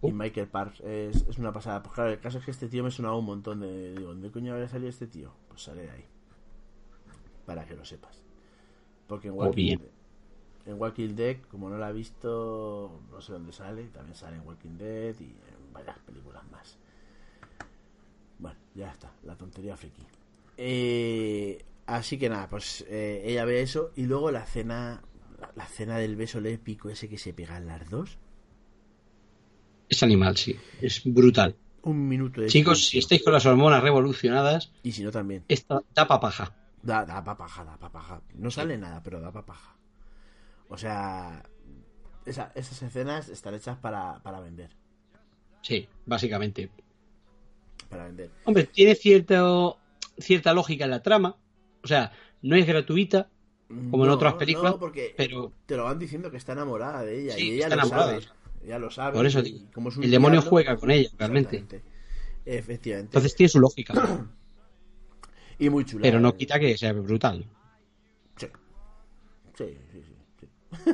Oh. y Michael Parks. Es, es una pasada. Pues claro, el caso es que este tío me sonaba un montón de. Digo, ¿dónde coño habría salido este tío? Pues sale de ahí. Para que lo sepas. Porque en Oh, Walking, bien. en Walking Dead, como no la he visto, no sé dónde sale. También sale en Walking Dead y en varias películas más. Bueno, ya está. La tontería friki. Eh, así que nada, pues eh, ella ve eso. Y luego la cena. La, la cena del beso lépico ese que se pegan las dos. Es animal, sí. Es brutal. Un minuto de Chicos, si estáis con las hormonas revolucionadas, Y si no también. esta da papaja. Da, da papaja, da papaja. No sale nada, pero da papaja. O sea, esa- esas escenas están hechas para, para vender. Sí, básicamente. Para vender. Hombre, tiene cierto, cierta lógica en la trama. O sea, no es gratuita, como en otras películas, no, porque pero te lo van diciendo que está enamorada de ella. Sí, y ella está lo enamorada. sabe. Lo sabe. Por eso y digo, como es un el demonio juega con ella, realmente. Efectivamente. Entonces tiene su lógica. y muy chula. Pero no eh. quita que sea brutal. Sí. Sí, sí, sí, sí.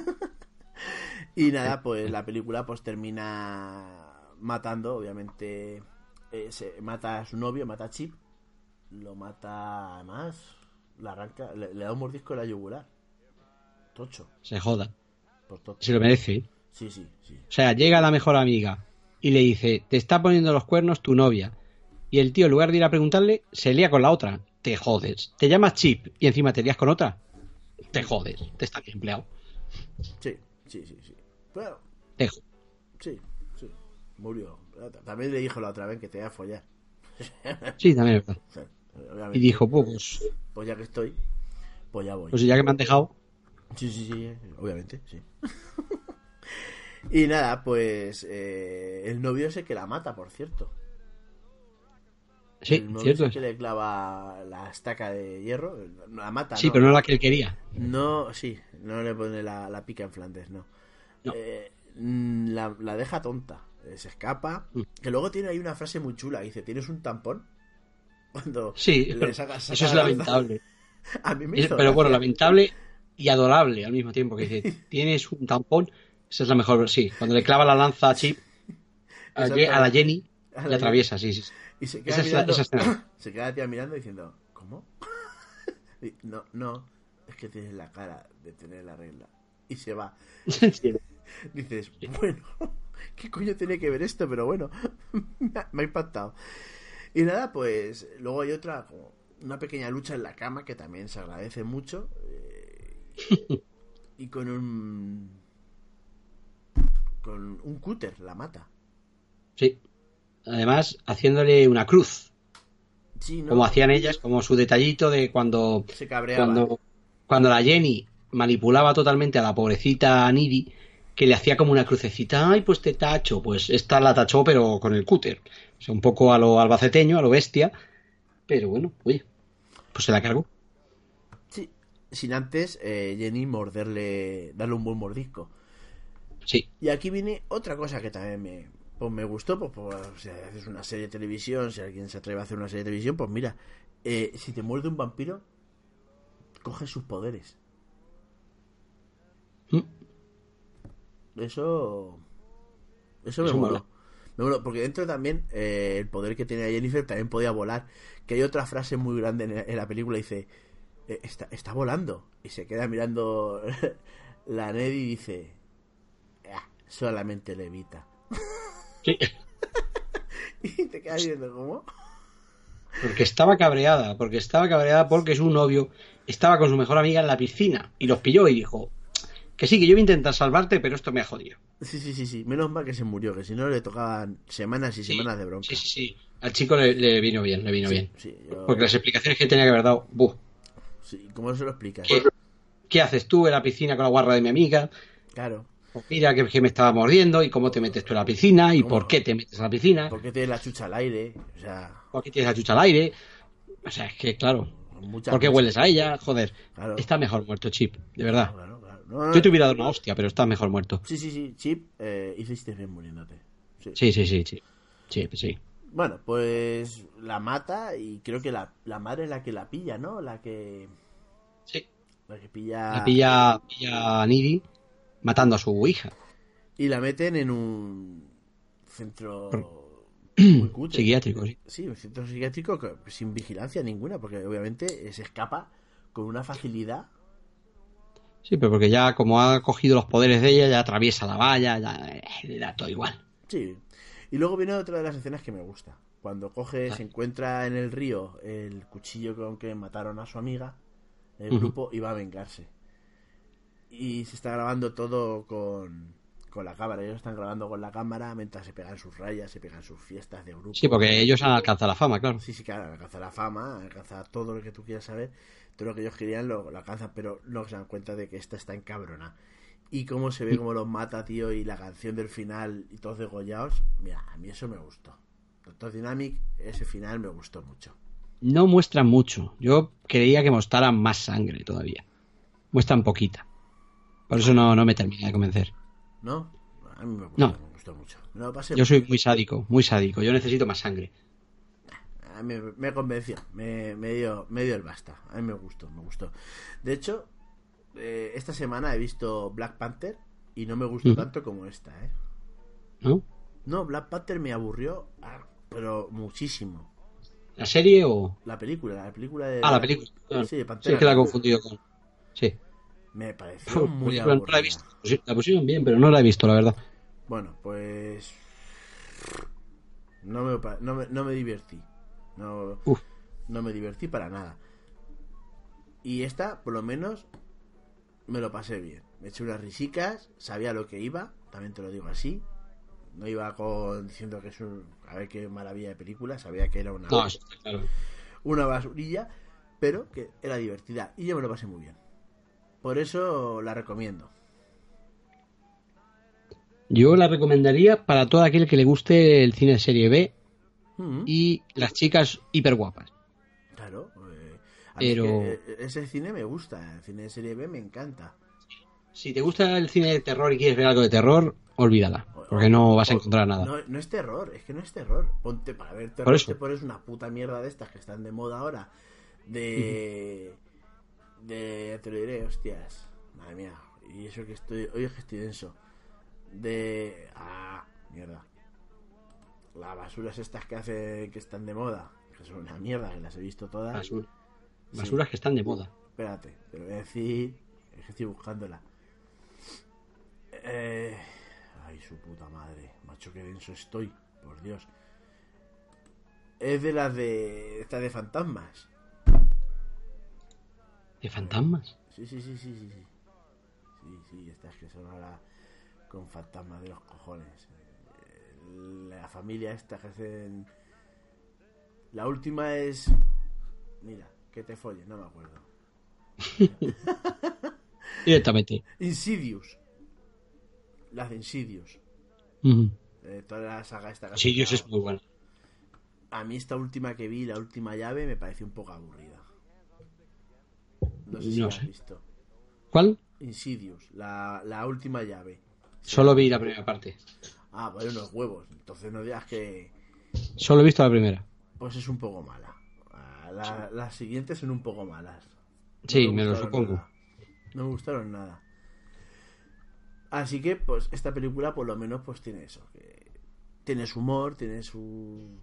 y nada, pues la película pues termina matando, obviamente, eh, se mata a su novio, mata a Chip, lo mata además, le arranca, le, le da un mordisco en la yugular. Tocho, Se joda. por tocho. Se lo merece. ¿eh? Sí, sí, sí. O sea, llega la mejor amiga y le dice, te está poniendo los cuernos tu novia. Y el tío, en lugar de ir a preguntarle, se lía con la otra. Te jodes. Te llamas Chip y encima te lías con otra. Te jodes. Te está bien empleado. Sí, sí, sí, sí. Bueno, Te sí, sí. Murió. También le dijo la otra vez que te iba a follar. Sí, también obviamente, Y dijo, pues, pues, pues ya que estoy, pues ya voy. pues ya que me han dejado, Sí, sí, sí, obviamente, sí. y nada, pues eh, el novio es el que la mata, por cierto. sí, el novio cierto. es el que le clava la estaca de hierro, la mata. Sí, pero no la que él quería. No, sí, no le pone la, la pica en Flandes, no. No. Eh, mm, la, la deja tonta, eh, se escapa. Mm. Que luego tiene ahí una frase muy chula, dice, ¿tienes un tampón? Cuando Sí, le saca- saca eso es la- lamentable. A mí me Es- hizo pero bueno, lamentable y adorable al mismo tiempo. Que dice, tienes un tampón. Esa es la mejor. Sí, cuando le clava la lanza a Chip, a, la Jenny, A la le atraviesa, sí, sí. Y se queda Esa mirando, esa escena. se queda la tía mirando diciendo, ¿cómo? No, no, es que tienes la cara de tener la regla. Y se va. Sí. Dices, bueno, ¿qué coño tiene que ver esto? Pero bueno, me ha impactado. Y nada, pues luego hay otra, como una pequeña lucha en la cama que también se agradece mucho. eh, y con un... Con un cúter la mata. Sí. Además, haciéndole una cruz, Sí, ¿no? como hacían ellas, como su detallito de cuando, Se cabreaba. cuando, cuando la Jenny manipulaba totalmente a la pobrecita Niri, que le hacía como una crucecita, ay, pues te tacho, pues esta la tachó, pero con el cúter. O sea, un poco a lo albaceteño, a lo bestia, pero bueno, oye, pues se la cargó. Sí, sin antes eh, Jenny morderle, darle un buen mordisco. Sí, Y aquí viene otra cosa que también me, pues me gustó, pues, pues si haces una serie de televisión, si alguien se atreve a hacer una serie de televisión, pues mira, eh, si te muerde un vampiro, coge sus poderes. Mm. Eso... Eso me moló. Porque dentro también eh, el poder que tenía Jennifer también podía volar. Que hay otra frase muy grande en, en la película, dice, eh, está, está volando. Y se queda mirando la Ned y dice, "Ah, solamente levita. sí. Y te quedas viendo, ¿cómo? Porque estaba cabreada, porque estaba cabreada porque su novio estaba con su mejor amiga en la piscina y los pilló y dijo que sí, que yo voy a intentar salvarte, pero esto me ha jodido. Sí, sí, sí, sí. Menos mal que se murió, que si no le tocaban semanas y Sí, semanas de bronca. Sí, sí, sí. Al chico le, le vino bien, le vino Sí, bien. sí, yo- Porque las explicaciones que tenía que haber dado, ¡buh! sí, ¿Cómo se lo explicas? ¿Qué, qué haces tú en la piscina con la guarra de mi amiga? Claro. Pues mira que, que me estaba mordiendo y cómo te metes tú en la piscina y ¿Cómo? por qué te metes a la piscina, Porque tienes la chucha al aire. O sea, por qué tienes la chucha al aire. O sea, es que, claro, muchas ¿por qué hueles a ella? Joder, Claro. está mejor muerto Chip, de verdad. Claro, claro. No, no, Yo te hubiera dado una hostia, pero está mejor muerto. Sí, sí, sí. Chip, eh, hiciste bien muriéndote. Sí. Sí, sí, sí, sí. Sí, sí. Bueno, pues la mata y creo que la, la madre es la que la pilla, ¿no? La que. Sí. La que pilla. La pilla, pilla a Niri matando a su hija. Y la meten en un centro cutre. Psiquiátrico, sí. Sí, un centro psiquiátrico sin vigilancia ninguna, porque obviamente se escapa con una facilidad. Sí, pero porque ya como ha cogido los poderes de ella, ya atraviesa la valla, ya le da todo igual. Sí. Y luego viene otra de las escenas que me gusta. Cuando coge, Ah. se encuentra en el río el cuchillo con que mataron a su amiga, el grupo, y va a vengarse. Y se está grabando todo con, con la cámara. Ellos están grabando con la cámara mientras se pegan sus rayas, se pegan sus fiestas de grupo. Sí, porque ellos han alcanzado la fama, claro. Sí, sí, claro, alcanza la fama, alcanza todo lo que tú quieras saber, todo lo que ellos querían lo, lo alcanzan, pero no se dan cuenta de que esta está en cabrona. Y cómo se ve, cómo los mata, tío, y la canción del final y todos degollados, mira, a mí eso me gustó. Doctor Dynamic, ese final me gustó mucho. No muestran mucho. Yo creía que mostraran más sangre todavía. Muestran poquita. Por eso no, no me termina de convencer. ¿No? A mí me gustó, No. me gustó mucho. Me lo pasé Yo soy muy sádico, muy sádico. Yo necesito más sangre. A mí me, convenció, me, me dio, me dio el basta. A mí me gustó, me gustó. De hecho, eh, esta semana he visto Black Panther y no me gustó tanto como esta, ¿eh? ¿No? No, Black Panther me aburrió, ah, pero muchísimo. ¿La serie o.? La película, la película de. Ah, la película. Sí, Sí, Pantera es que la he confundido con. Sí. Me pareció muy no aburrida. la he visto. Sí, La pusieron bien, pero no la he visto, la verdad. Bueno, pues. No me, no me, no me divertí. No, Uf. no me divertí para nada. Y esta, por lo menos, me lo pasé bien. Me eché unas risicas, sabía lo que iba, también te lo digo así. No iba con diciendo que es un. A ver qué maravilla de película, sabía que era una, No, claro. una basurilla, pero que era divertida. Y yo me lo pasé muy bien. Por eso la recomiendo. Yo la recomendaría para todo aquel que le guste el cine de serie B Mm. y las chicas hiper guapas. Claro. eh, Pero- es que, eh, ese cine me gusta, el cine de serie B me encanta. Si te gusta el cine de terror y quieres ver algo de terror, olvídala, porque no vas a encontrar nada. No, no es terror, es que no es terror. Ponte para ver terror, Por eso. te pones una puta mierda de estas que están de moda ahora. De. De. Te lo diré, hostias. Madre mía. Y eso que estoy. Hoy es que estoy denso. De. Ah, mierda. Las basuras estas que hacen que están de moda. Que son una mierda, que las he visto todas. Basura- Basuras que están de moda. Espérate, te lo voy a decir. Es que estoy buscándola. Eh, ay, su puta madre. Macho, qué denso estoy. Por Dios. Es de las de. Esta de fantasmas. ¿De fantasmas? Sí, sí, sí, sí, sí. Sí, sí, sí estas que son ahora con fantasmas de los cojones. Eh, La familia esta que hacen. La última es. Mira, que te follen, no me acuerdo. Directamente. Insidious. Las de Insidious. Ujú. Eh, toda la saga esta sacado. es muy buena. A mí esta última que vi, la última llave, me pareció un poco aburrida. No sé si No la sé. has visto. ¿Cuál? Insidious, la, la última llave. Solo vi la primera parte. Ah, vale, unos huevos. Entonces no digas que... Solo he visto la primera. Pues es un poco mala. Ah, la- Las siguientes son un poco malas. No Sí, me lo supongo. nada. No me gustaron nada. Así que, pues, esta película por lo menos pues tiene eso. Que tiene su humor, tiene su...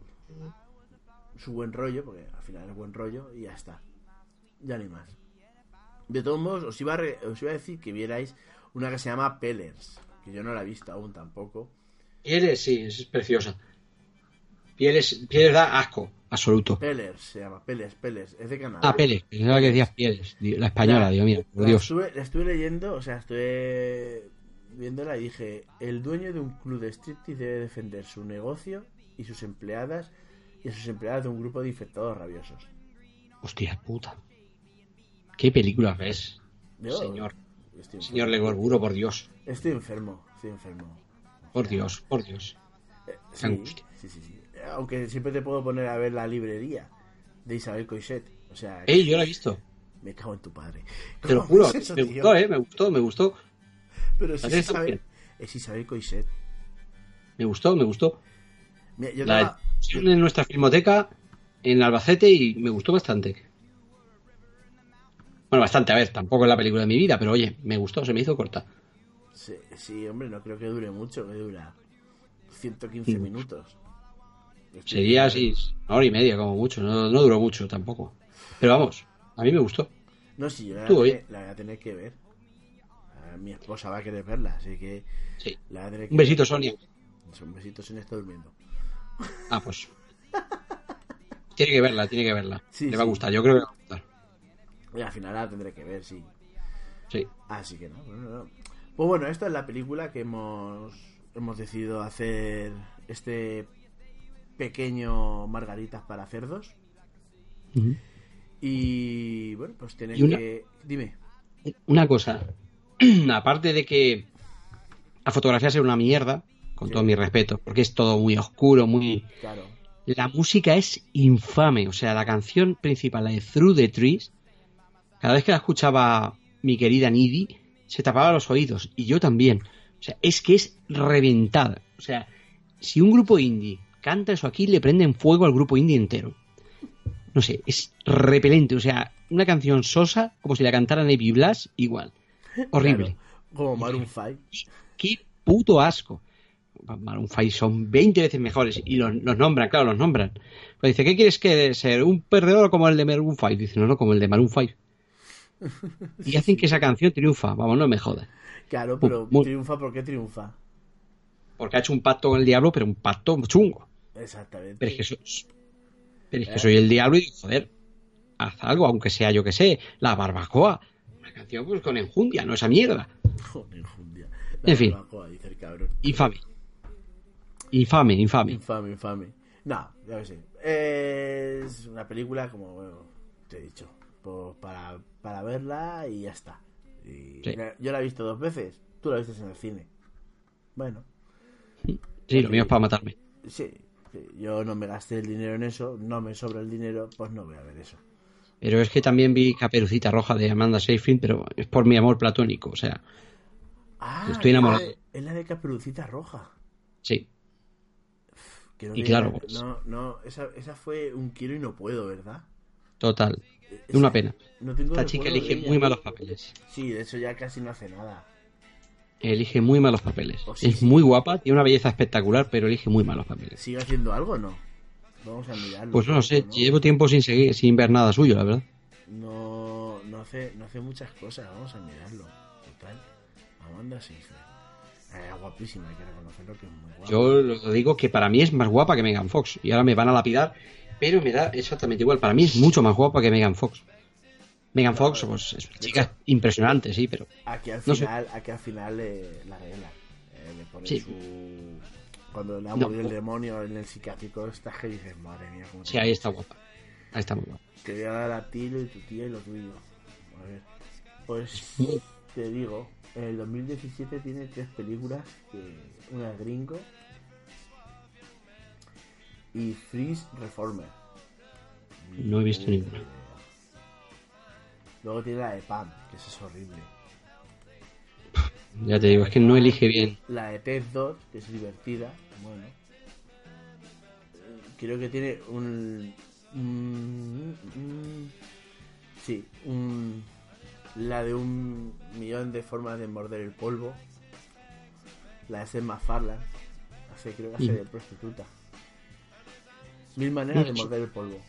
Su buen rollo, porque al final es buen rollo y ya está. Ya ni más. De todos modos, os iba, a re- os iba a decir que vierais una que se llama Pellers, que yo no la he visto aún tampoco. Pieles, sí, es preciosa. Pieles, pieles da asco, absoluto. Pellers se llama, Pellers, Pellers, es de Canadá. Ah, Pieles, pensaba que decías pieles. La española, La- Dios mío, por la Dios. Estuve, la estuve leyendo, o sea, estuve viéndola y dije, el dueño de un club de striptease debe defender su negocio y sus empleadas y a sus empleadas de un grupo de infectados rabiosos. Hostia puta. ¿Qué películas ves? Yo Señor. Señor. Legorburo, por Dios. Estoy enfermo, estoy enfermo. Por Dios, por Dios. Eh, sí, angustia. sí, sí, sí. Aunque siempre te puedo poner a ver la librería de Isabel Coixet. O sea, Ey, yo la he visto. me cago en tu padre. Te lo ¿Cómo juro. es eso, me tío? gustó, eh. Me gustó, me gustó. Pero es Isabel, es Isabel Coixet. Me gustó, me gustó. Mira, yo La pusieron en nuestra filmoteca en Albacete y me gustó bastante. Bueno, bastante, a ver, tampoco es la película de mi vida, pero oye, me gustó, se me hizo corta. Sí, sí, hombre, no creo que dure mucho, que dura 115 Mm. minutos. Sería así, una hora y media como mucho, no, no duró mucho tampoco. Pero vamos, a mí me gustó. No, sí, yo la, Tú, voy a tener- la voy a tener que ver. Ah, Mi esposa va a querer verla, así que Sí. la voy a tener que Un besito, ver. Sonia. Un besito, Sonia está durmiendo. Ah, pues. Tiene que verla, tiene que verla. Sí, le va a sí. gustar, yo creo que Y al final la tendré que ver, sí. Sí. Así que no. Pues bueno, esta es la película que hemos, hemos decidido hacer este pequeño Margaritas para cerdos. Y bueno, pues tiene que... Dime. Una cosa, aparte de que la fotografía sea una mierda, con Sí. todo mi respeto, porque es todo muy oscuro, muy... Claro. La música es infame, o sea, la canción principal, la de Through the Trees, cada vez que la escuchaba mi querida Nidhi, se tapaba los oídos, y yo también. O sea, es que es reventada. O sea, si un grupo indie canta eso aquí, le prenden fuego al grupo indie entero. No sé, es repelente, o sea, una canción sosa, como si la cantara Navy Blast, igual. Horrible. Claro, como Maroon 5. Qué puto asco. Maroon 5 son 20 veces mejores y los, los nombran, claro, los nombran. Pues dice, ¿qué quieres que ser? ¿Un perdedor como el de Maroon 5? Dice, no, no, como el de Maroon 5. Y hacen que esa canción triunfa. Vamos, no me jodas. Claro, pero Muy- triunfa porque triunfa. Porque ha hecho un pacto con el diablo, pero un pacto chungo. Exactamente. Pero es que, so- pero es que soy el diablo y digo, joder, haz algo, aunque sea yo que sé, la barbacoa. Una canción pues con enjundia, no esa mierda. En fin. dice el cabrón. Infame. Infame, infame. Infame, infame. No, ya lo sé. Es una película, como bueno, te he dicho, pues para, para verla y ya está. Y Sí. la- yo la he visto dos veces, tú la viste en el cine. Bueno, Sí, lo mío es para matarme. sí, sí, yo no me gasté el dinero en eso, no me sobra el dinero, pues no voy a ver eso. Pero es que también vi Caperucita Roja de Amanda Seyfried, pero es por mi amor platónico, o sea, Ah, Estoy enamorado. Es la de, es la de Caperucita Roja. sí. Y claro, pues. No, no, esa, esa fue un quiero y no puedo, ¿verdad? Total. Una pena. No Esta chica elige ella. muy malos papeles. Sí, de hecho ya casi no hace nada. Elige muy malos papeles. Sí, es sí. muy guapa, tiene una belleza espectacular, pero elige muy malos papeles. ¿Sigue haciendo algo o no? Vamos a mirarlo. Pues no sé, ¿no? llevo tiempo sin seguir, sin ver nada suyo, la verdad. No, no hace, no hace muchas cosas, vamos a mirarlo. Total. Amanda Seyfried. Eh, guapísima, hay que reconocerlo que es muy guapa. Yo lo digo que para mí es más guapa que Megan Fox. Y ahora me van a lapidar, pero me da exactamente igual. Para mí es mucho más guapa que Megan Fox. Megan Fox, pues es una chica impresionante, sí, pero Aquí al no sé. final, aquí al final eh, la regla. Eh, le pone Sí. su... Cuando le ha No. el demonio en el psiquiátrico, estás que dices, madre mía, cómo sí, ahí está guapa. Ahí está muy guapa. Te voy a dar a ti y tu tía y lo tuyo. A ver. Pues te digo, en el 2017 tiene tres películas, que una es Gringo y Freeze Reformer. No he visto ninguna. Luego tiene la de Pam, que esa es horrible. Ya te digo, es que no elige bien. La de Ted 2, que es divertida. Bueno. Eh, Creo que tiene un. un- un- sí, un. La de un millón de formas de morder el polvo. La de Seth MacFarlane. Hace, creo que hace de prostituta. Mil maneras de morder el polvo.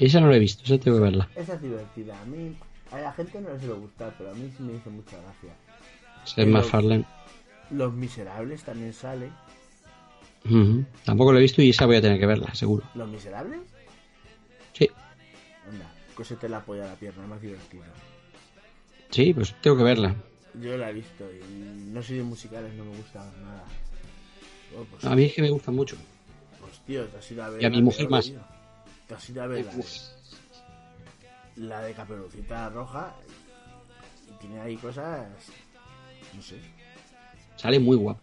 Esa no la he visto, esa tengo que verla. Esa es divertida. A mí. A la gente no le suele gustar, pero a mí sí me hizo mucha gracia. Ser más Farland. Los Miserables también sale. Tampoco la he visto y esa voy a tener que verla, seguro. ¿Los Miserables? Sí, Anda, cosete la polla a la pierna, más divertido. Sí, pues tengo que verla. Yo la he visto y no soy de musicales, no me gusta nada. Oh, pues, A mí es que me gustan mucho. pues, tío, te has ido a ver. Y a mi mujer peor, más. tío. Te has ido a ver la la de Caperucita Roja y tiene ahí cosas. No sé. Sale muy guapa.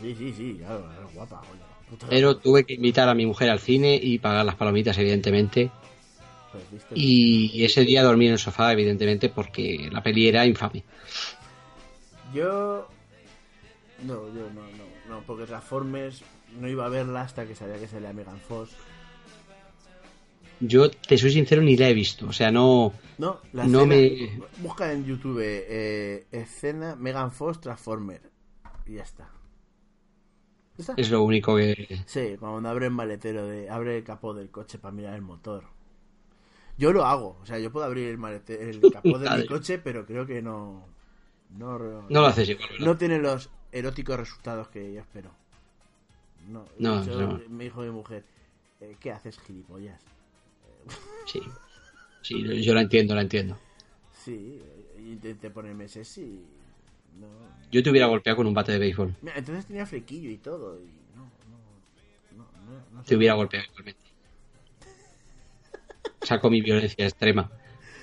Sí, sí, sí, claro, es guapa, oye. Pero tuve que invitar a mi mujer al cine y pagar las palomitas, evidentemente. Pues. Y ese día dormí en el sofá, evidentemente, porque la peli era infame. Yo. No, yo no, no, no, porque Transformers no iba a verla hasta que sabía que salía Megan Fox. Yo, te soy sincero, ni la he visto. O sea, no. No, la No escena- me- Busca en YouTube eh, escena Megan Fox Transformer. Y ya está. ¿Está? Es lo único que... Sí, cuando abre el maletero, de, abre el capó del coche para mirar el motor. Yo lo hago, o sea, yo puedo abrir el, malete- el capó de mi coche, pero creo que no. No, No lo haces igual, ¿verdad? no tiene los eróticos resultados que yo espero. No, No, me dijo mi mujer, eh, ¿qué haces, gilipollas? Sí. Sí, yo la entiendo, la entiendo. Sí, eh, intenté ponerme sexy. No. Yo te hubiera golpeado con un bate de béisbol. Mira, entonces tenía flequillo y todo. Y no, no, no, no, no sé. Te hubiera golpeado igualmente. Saco mi violencia extrema.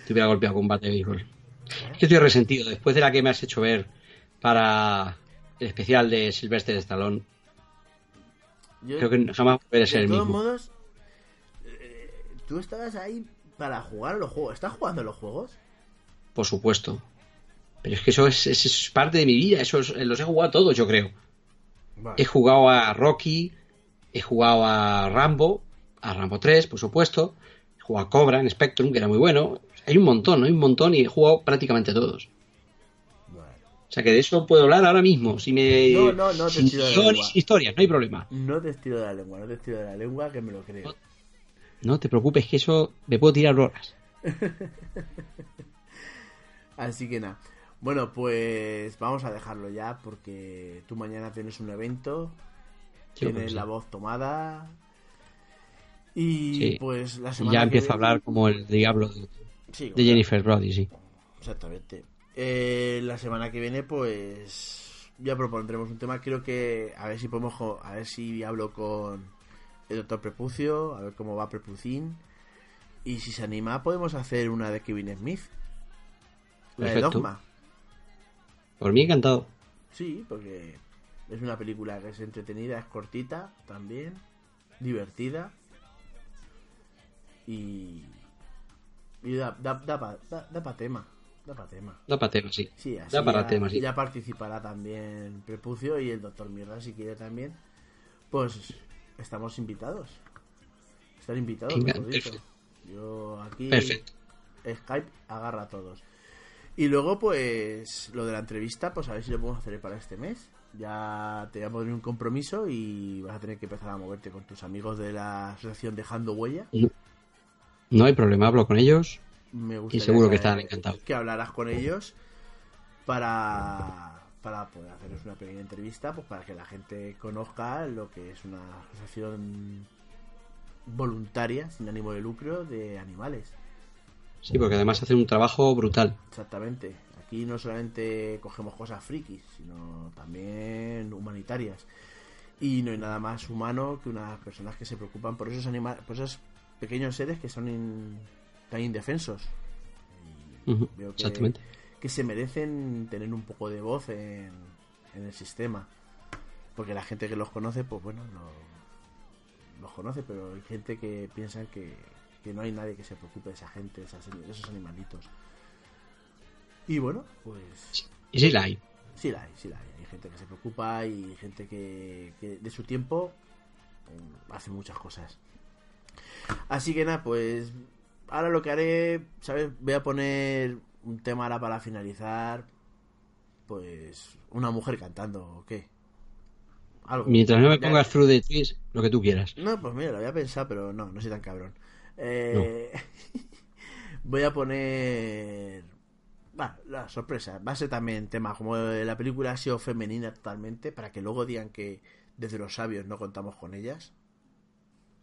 Te hubiera golpeado con bate de béisbol. Es que estoy resentido. Después de la que me has hecho ver para el especial de Sylvester Stallone, Yo- creo que jamás a ser de el todos mismo. modos, eh, tú estabas ahí para jugar a los juegos. ¿Estás jugando a los juegos? Por supuesto. Pero es que eso es, eso es parte de mi vida. Eso es- los he jugado todos, yo creo. Vale. He jugado a Rocky, he jugado a Rambo, a Rambo 3, por supuesto. He jugado a Cobra en Spectrum, que era muy bueno. Hay un montón, ¿no? Hay un montón y he jugado prácticamente todos. O sea que de eso puedo hablar ahora mismo. Si me... No, no, no te sin tiro de guiones, lengua. historias, no hay problema. No te estiro de la lengua, no te estiro de la lengua, que me lo creo. No te preocupes que eso me puedo tirar horas. Así que nada. Bueno, pues vamos a dejarlo ya porque tú mañana tienes un evento, tienes la voz tomada y Sí. pues la semana ya que empiezo a hablar como el diablo de, Sí, de como- Jennifer Brody, sí. Exactamente. Eh, la semana que viene, pues ya propondremos un tema. Creo que a ver si podemos, a ver si hablo con el doctor Prepucio, a ver cómo va Prepucín. Y si se anima, podemos hacer una de Kevin Smith. La de. Dogma. Por mí encantado. Sí, porque es una película que es entretenida, es cortita también, divertida. Y. Y da, da, da pa- da- da pa' tema. Da pa' tema. Da para tema, sí. Sí, así da para ya, tema, sí. ya participará también Prepucio y el doctor Mierda si quiere también. Pues estamos invitados. Están invitados, Venga, perfecto. Yo aquí Perfecto. Skype agarra a todos. Y luego, pues, lo de la entrevista, pues a ver si lo podemos hacer para este mes. Ya te voy a poner un compromiso y vas a tener que empezar a moverte con tus amigos de la asociación Dejando Huella. No hay problema, hablo con ellos. Me gustaría seguro que estarán encantados. Que hablaras con ellos para, para poder hacerles una pequeña entrevista, pues para que la gente conozca lo que es una asociación voluntaria, sin ánimo de lucro, de animales. Sí, porque además hacen un trabajo brutal. Exactamente. Aquí no solamente cogemos cosas frikis, sino también humanitarias. Y no hay nada más humano que unas personas que se preocupan por esos animales, por pequeños seres que son in- tan indefensos. Ujú, veo que, Exactamente. que se merecen tener un poco de voz en, en el sistema. Porque la gente que los conoce, pues bueno, lo- los conoce, pero hay gente que piensa que, que no hay nadie que se preocupe de esa gente, de esas- de esos animalitos. Y bueno, pues Y sí la hay. sí la hay, sí la hay. Hay gente que se preocupa y gente que, que de su tiempo mm, hace muchas cosas. Así que nada, pues ahora lo que haré, ¿sabes? Voy a poner un tema ahora para finalizar. Pues una mujer cantando, ¿o qué? Algo. Mientras no me pongas through the trees, lo que tú quieras. no, pues mira, lo había pensado, pero no, no soy tan cabrón. Eh, voy a poner. Va, la sorpresa. Va a ser también tema, como la película ha sido femenina totalmente, para que luego digan que desde los sabios no contamos con ellas.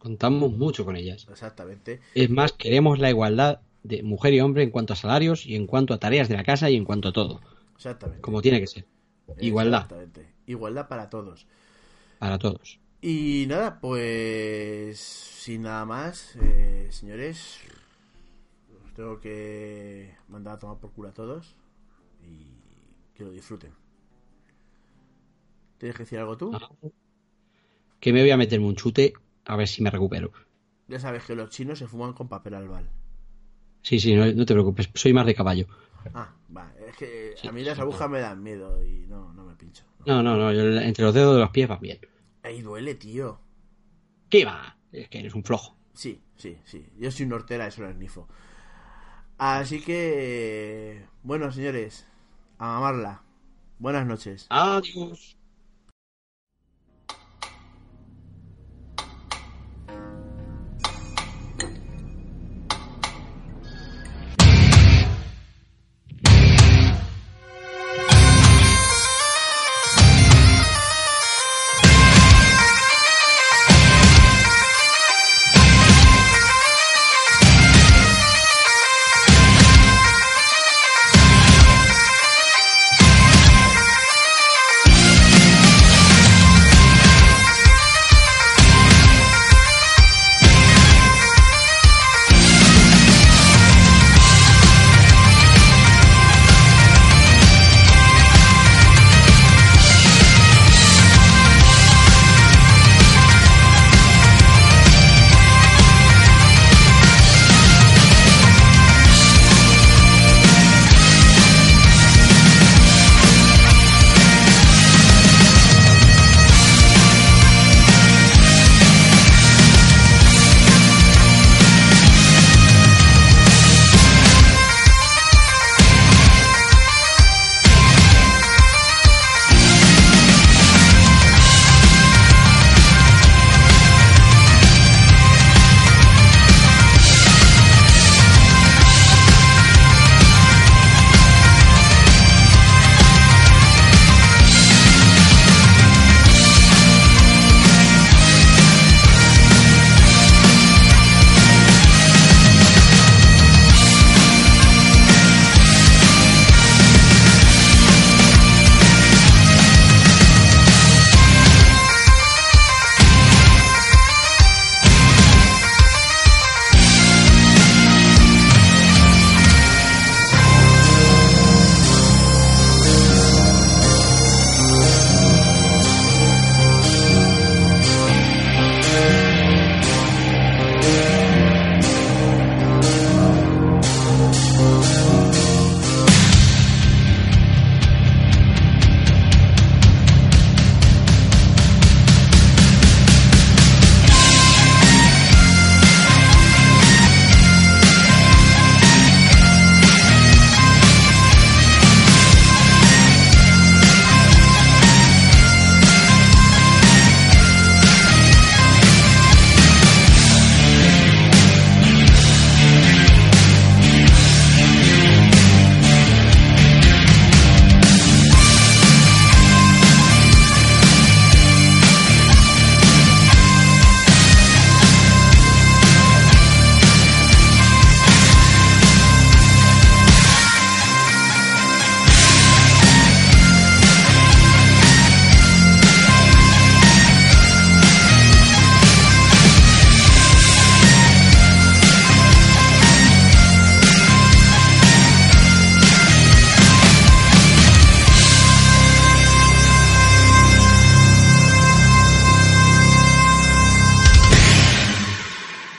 Contamos mucho con ellas. Exactamente. Es más, queremos la igualdad de mujer y hombre en cuanto a salarios y en cuanto a tareas de la casa y en cuanto a todo. Exactamente. Como tiene que ser. Igualdad Exactamente. Igualdad para todos. para todos. Y nada, pues sin nada más, eh, señores, os tengo que mandar a tomar por culo a todos y que lo disfruten. ¿Tienes que decir algo tú? Ah. Que me voy a meterme un chute a ver si me recupero. Ya sabes que los chinos se fuman con papel albal. Sí, sí, no, no te preocupes. Soy más de caballo. Ah, va, es que Sí, a mí las sí, agujas me dan miedo y no, no me pincho. No, no, no. yo entre los dedos de los pies va bien. Ahí duele, tío. ¿Qué va? Es que eres un flojo. Sí, sí, sí. Yo soy un hortera, eso no es nifo. Así que, bueno, señores, a mamarla. Buenas noches. Adiós.